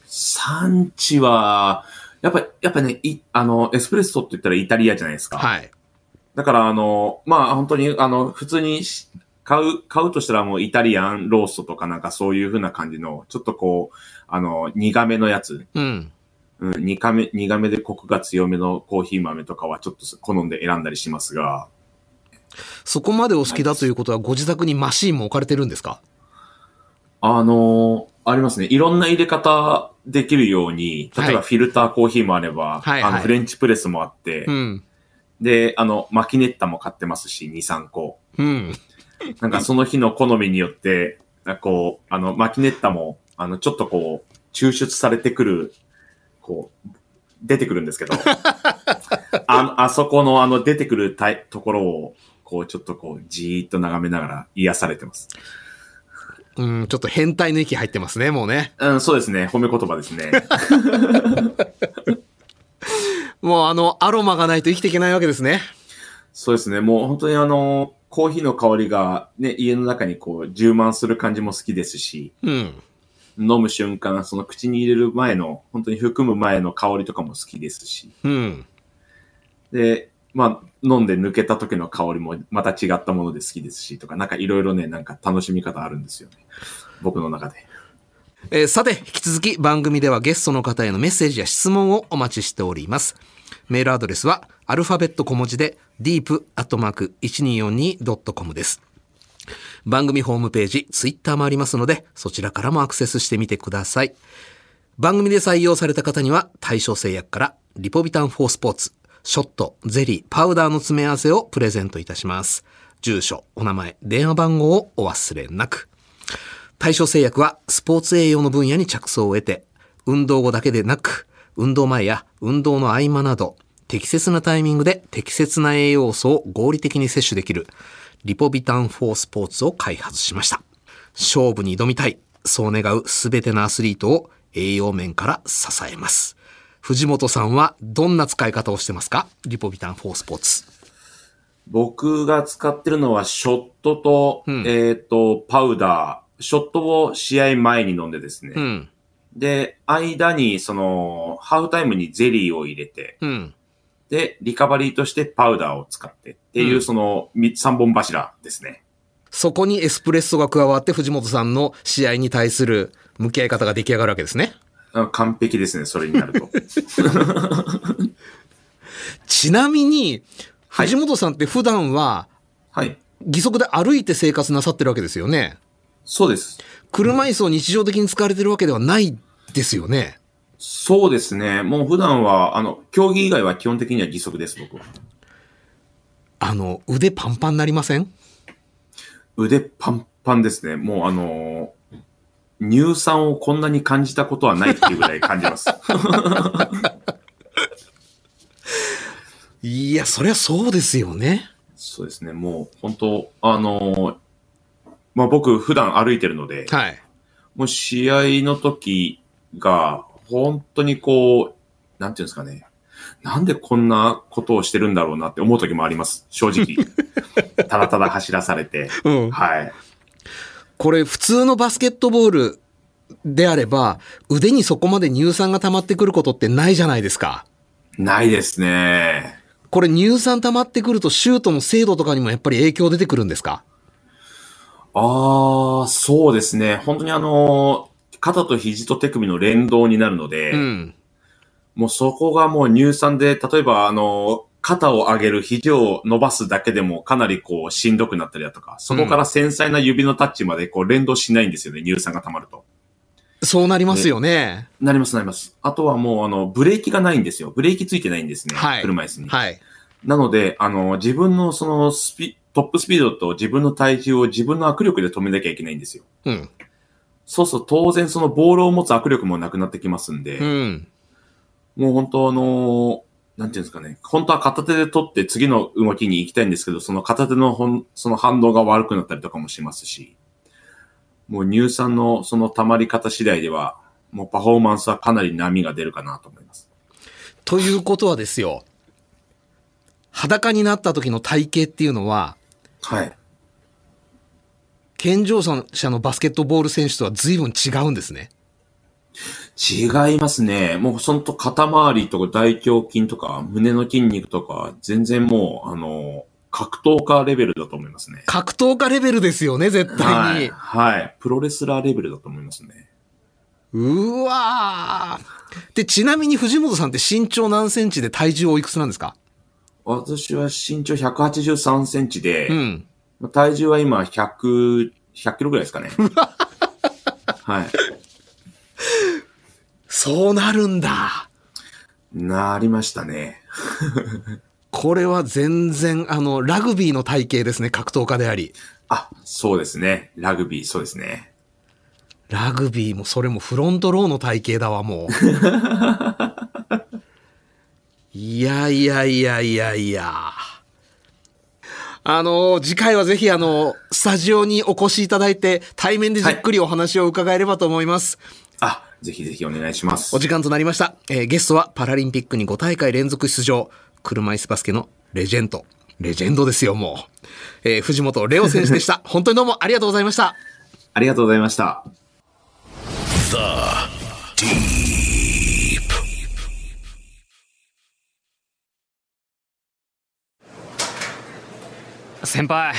[SPEAKER 7] 産地は、やっぱ、やっぱね、い、あの、エスプレッソって言ったらイタリアじゃないですか。
[SPEAKER 2] はい。
[SPEAKER 7] だから、あの、まあ、本当に、あの、普通にし買う、買うとしたらもうイタリアンローストとかなんかそういう風な感じの、ちょっとこう、あの、苦めのやつ、
[SPEAKER 2] うん。
[SPEAKER 7] うん、苦め、苦めでコクが強めのコーヒー豆とかはちょっと好んで選んだりしますが、
[SPEAKER 2] そこまでお好きだということはご自宅にマシーンも置かれてるんですか？
[SPEAKER 7] あのありますね。いろんな入れ方できるように、例えば
[SPEAKER 2] はい
[SPEAKER 7] フィルターコーヒーもあれば、
[SPEAKER 2] はいはい
[SPEAKER 7] あの、フレンチプレスもあって、
[SPEAKER 2] うん。
[SPEAKER 7] で、あの、マキネッタも買ってますし、2、3個。
[SPEAKER 2] うん。*laughs*
[SPEAKER 7] なんかその日の好みによって、こう、あの、マキネッタも、あの、ちょっとこう、抽出されてくる、こう、出てくるんですけど、*laughs* ああそこのあの出てくるたいところを、こう、ちょっとこう、じーっと眺めながら癒されてます。
[SPEAKER 2] うん、ちょっと変態の域入ってますね、もうね。
[SPEAKER 7] うん、そうですね。褒め言葉ですね。*laughs*
[SPEAKER 2] もうあの、アロマがないと生きていけないわけですね。
[SPEAKER 7] そうですね。もう本当にあの、コーヒーの香りがね、家の中にこう充満する感じも好きですし、
[SPEAKER 2] うん。
[SPEAKER 7] 飲む瞬間、その口に入れる前の、本当に含む前の香りとかも好きですし、
[SPEAKER 2] うん。
[SPEAKER 7] で、まあ、飲んで抜けた時の香りもまた違ったもので好きですし、とか、なんかいろいろね、なんか楽しみ方あるんですよね。僕の中で。
[SPEAKER 2] えーさて、引き続き番組ではゲストの方へのメッセージや質問をお待ちしております。メールアドレスは、アルファベット小文字で、deep.1242.com です。番組ホームページ、ツイッターもありますので、そちらからもアクセスしてみてください。番組で採用された方には、対象製薬から、リポビタン4スポーツ、ショット、ゼリー、パウダーの詰め合わせをプレゼントいたします。住所、お名前、電話番号をお忘れなく。対象製薬はスポーツ栄養の分野に着想を得て、運動後だけでなく、運動前や運動の合間など、適切なタイミングで適切な栄養素を合理的に摂取できる、リポビタン4スポーツを開発しました。勝負に挑みたい、そう願うすべてのアスリートを栄養面から支えます。藤本さんはどんな使い方をしてますか？リポビタン4スポーツ。
[SPEAKER 7] 僕が使ってるのは、ショットと、
[SPEAKER 2] うん
[SPEAKER 7] えっ、と、パウダー。ショットを試合前に飲んでですね。
[SPEAKER 2] うん。
[SPEAKER 7] で、間に、その、ハーフタイムにゼリーを入れて、
[SPEAKER 2] うん。
[SPEAKER 7] で、リカバリーとしてパウダーを使ってっていう、
[SPEAKER 2] うん
[SPEAKER 7] その、み三本柱ですね。
[SPEAKER 2] そこにエスプレッソが加わって藤本さんの試合に対する向き合い方が出来上がるわけですね。
[SPEAKER 7] あ完璧ですね、それになると。*laughs*
[SPEAKER 2] ちなみに、
[SPEAKER 7] はい
[SPEAKER 2] 藤本さんって普段は
[SPEAKER 7] はい。
[SPEAKER 2] 義足で歩いて生活なさってるわけですよね。
[SPEAKER 7] そうです。
[SPEAKER 2] 車椅子を日常的に使われてるわけではないですよね。
[SPEAKER 7] そうですね。もう普段は、あの、競技以外は基本的には義足です、僕は。
[SPEAKER 2] あの、腕パンパンになりません？
[SPEAKER 7] 腕パンパンですね。もうあのー乳酸をこんなに感じたことはないっていうぐらい感じます。*laughs*
[SPEAKER 2] いや、そりゃそうですよね。
[SPEAKER 7] そうですね。もう本当あのーまあ、僕普段歩いてるので、
[SPEAKER 2] はい。
[SPEAKER 7] もう試合の時が、本当にこう、なんていうんですかね。なんでこんなことをしてるんだろうなって思う時もあります。正直。*laughs* ただただ走らされて。
[SPEAKER 2] うん。
[SPEAKER 7] はい。
[SPEAKER 2] これ普通のバスケットボールであれば、腕にそこまで乳酸が溜まってくることってないじゃないですか。
[SPEAKER 7] ないですね。
[SPEAKER 2] これ乳酸溜まってくるとシュートの精度とかにもやっぱり影響出てくるんですか？
[SPEAKER 7] ああ、そうですね。本当にあのー肩と肘と手首の連動になるので、
[SPEAKER 2] うん。
[SPEAKER 7] もうそこがもう乳酸で、例えばあのー肩を上げる肘を伸ばすだけでもかなりこうしんどくなったりだとか、そこから繊細な指のタッチまでこう連動しないんですよね、乳酸が溜まると。
[SPEAKER 2] そうなりますよね。
[SPEAKER 7] なります、なります。あとはもうあの、ブレーキがないんですよ。ブレーキついてないんですね。
[SPEAKER 2] はい
[SPEAKER 7] 車椅子に。
[SPEAKER 2] はい。
[SPEAKER 7] なので、あの、自分のそのスピ、トップスピードと自分の体重を自分の握力で止めなきゃいけないんですよ。
[SPEAKER 2] うん。
[SPEAKER 7] そうすると当然そのボールを持つ握力もなくなってきますんで、
[SPEAKER 2] うん。
[SPEAKER 7] もう本当あの、なんていうんですかね、本当は片手で取って次の動きに行きたいんですけど、その片手のほんその反動が悪くなったりとかもしますし、もう乳酸のその溜まり方次第では、もうパフォーマンスはかなり波が出るかなと思います。
[SPEAKER 2] ということはですよ。裸になった時の体型っていうのは、
[SPEAKER 7] はい。
[SPEAKER 2] 健常者のバスケットボール選手とは随分違うんですね。
[SPEAKER 7] 違いますね。もうそのと肩周りとか大胸筋とか胸の筋肉とか、全然もう、あの、格闘家レベルだと思いますね。
[SPEAKER 2] 格闘家レベルですよね、絶対に。
[SPEAKER 7] はい。はい。プロレスラーレベルだと思いますね。
[SPEAKER 2] うわーで、ちなみに藤本さんって身長何センチで体重おいくつなんですか？
[SPEAKER 7] 私は身長183センチで、
[SPEAKER 2] うん。
[SPEAKER 7] 体重は今100、100キロぐらいですかね。*laughs* はい。
[SPEAKER 2] そうなるんだ。
[SPEAKER 7] なりましたね。
[SPEAKER 2] これは全然、あの、ラグビーの体型ですね、格闘家であり。
[SPEAKER 7] あ、そうですね。ラグビー、そうですね。
[SPEAKER 2] ラグビーもそれもフロントローの体型だわ、もう。*laughs* いやいやいやいやいや。あの、次回はぜひあの、スタジオにお越しいただいて、対面でじっくりお話を伺えればと思います。
[SPEAKER 7] あ、ぜひぜひお願いします
[SPEAKER 2] お。時間となりました。えーゲストはパラリンピックに5大会連続出場、車椅子バスケのレジェンド。レジェンドですよ、もう。えー藤本レオ選手でした。*laughs* 本当にどうもありがとうございました。
[SPEAKER 7] ありがとうございました。
[SPEAKER 5] 先輩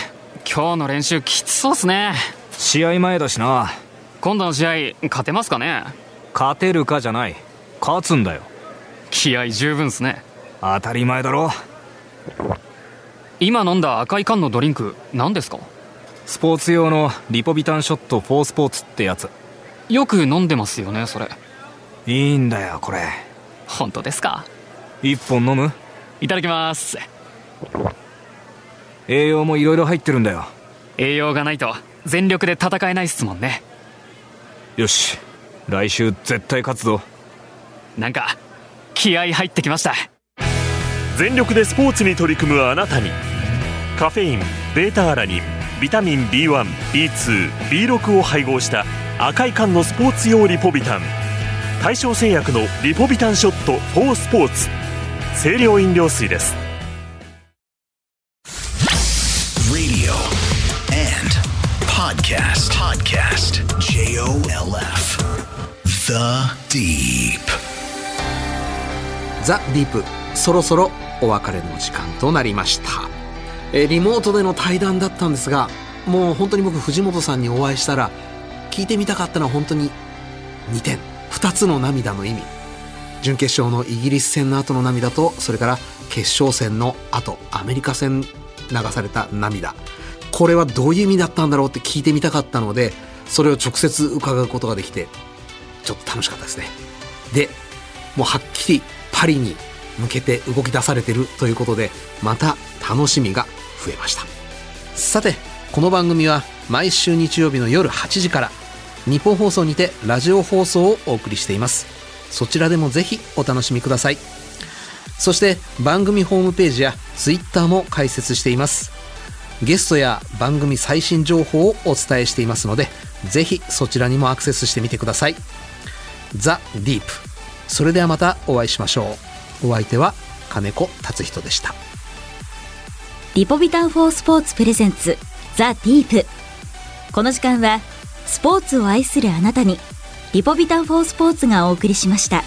[SPEAKER 5] 今日の練習きつそうっすね。
[SPEAKER 8] 試合前だしな。
[SPEAKER 5] 今度の試合勝てますかね?
[SPEAKER 8] 勝てるかじゃない。勝つんだよ。
[SPEAKER 5] 気合十分っすね。
[SPEAKER 8] 当たり前だろ。
[SPEAKER 5] 今飲んだ赤い缶のドリンク何ですか?
[SPEAKER 8] スポーツ用のリポビタンショット4スポーツってやつ。
[SPEAKER 5] よく飲んでますよねそれ。
[SPEAKER 8] いいんだよこれ。
[SPEAKER 5] 本当ですか?
[SPEAKER 8] 一本飲む？
[SPEAKER 5] いただきます
[SPEAKER 8] 栄養もいろいろ入ってるんだよ。
[SPEAKER 5] 栄養がないと全力で戦えないっすもんね。
[SPEAKER 8] よし。来週絶対勝つぞ。
[SPEAKER 5] なんか気合入ってきました。
[SPEAKER 6] 全力でスポーツに取り組むあなたに。カフェインベータアラニンビタミン B1B2B6 を配合した赤い缶のスポーツ用リポビタン。大正製薬のリポビタンショット4スポーツ。清涼飲料水です
[SPEAKER 1] podcast. Podcast. J O L F. The Deep.
[SPEAKER 2] ザ・ディープ、そろそろお別れの時間となりました。えリモートでの対談だったんですが、もう本当に僕藤本さんにお会いしたら、聞いてみたかったのは本当に2点、2つの涙の意味。準決勝のイギリス戦の後の涙と、それから決勝戦の後、アメリカ戦流された涙。これはどういう意味だったんだろうって聞いてみたかったので、それを直接伺うことができて、ちょっと楽しかったですね。で、もうはっきりパリに向けて動き出されてるということで、また楽しみが増えました。さて、この番組は毎週日曜日の夜8時から、日本放送にてラジオ放送をお送りしています。そちらでもぜひお楽しみください。そして番組ホームページやツイッターも開設しています。ゲストや番組最新情報をお伝えしていますので、ぜひそちらにもアクセスしてみてください。ザ・ディープ。それではまたお会いしましょう。お相手は金子達人でした。
[SPEAKER 3] リポビタン4スポーツプレゼンツザ・ディープこの時間はスポーツを愛するあなたにリポビタン4スポーツがお送りしました。